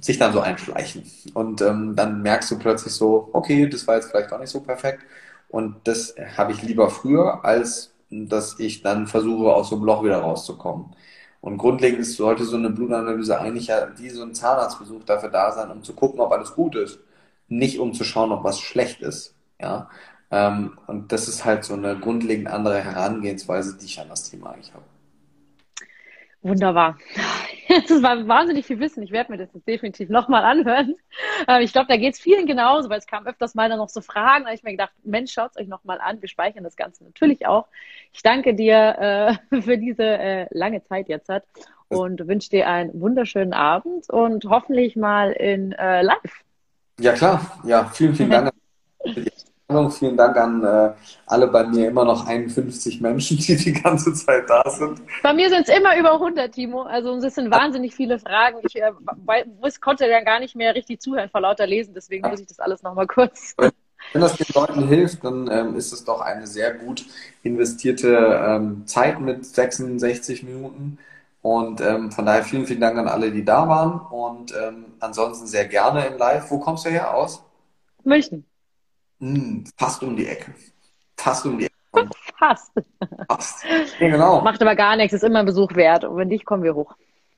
sich dann so einschleichen. Und ähm, dann merkst du plötzlich so, okay, das war jetzt vielleicht auch nicht so perfekt. Und das habe ich lieber früher, als dass ich dann versuche, aus so einem Loch wieder rauszukommen. Und grundlegend ist, sollte so eine Blutanalyse eigentlich ja wie so ein Zahnarztbesuch dafür da sein, um zu gucken, ob alles gut ist. Nicht um zu schauen, ob was schlecht ist. Ja. Ähm, und das ist halt so eine grundlegend andere Herangehensweise, die ich an das Thema eigentlich habe. Wunderbar. Das war wahnsinnig viel Wissen. Ich werde mir das jetzt definitiv nochmal anhören. Ähm, ich glaube, da geht es vielen genauso, weil es kam öfters mal dann noch so Fragen. Da habe ich mir gedacht, Mensch, schaut es euch nochmal an. Wir speichern das Ganze natürlich auch. Ich danke dir äh, für diese äh, lange Zeit jetzt und wünsche dir einen wunderschönen Abend und hoffentlich mal in äh, live. Ja, klar. Ja, vielen, vielen Dank. Vielen Dank an äh, alle bei mir immer noch 51 Menschen, die die ganze Zeit da sind. Bei mir sind es immer über 100, Timo. Also es sind wahnsinnig viele Fragen. Ich äh, konnte dann gar nicht mehr richtig zuhören vor lauter Lesen, deswegen muss ich das alles nochmal kurz wenn das den Leuten hilft, dann ähm, ist es doch eine sehr gut investierte ähm, Zeit mit 66 Minuten. Und ähm, von daher vielen, vielen Dank an alle, die da waren. Und ähm, ansonsten sehr gerne im Live. Wo kommst du her aus? München. Hm, fast um die Ecke. Fast um die Ecke. Fast. Fast. Ja, genau. Macht aber gar nichts, ist immer ein Besuch wert. Und wenn nicht, kommen wir hoch.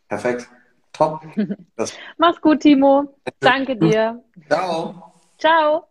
Perfekt. Top. Mach's gut, Timo. Danke dir. Ciao. Ciao.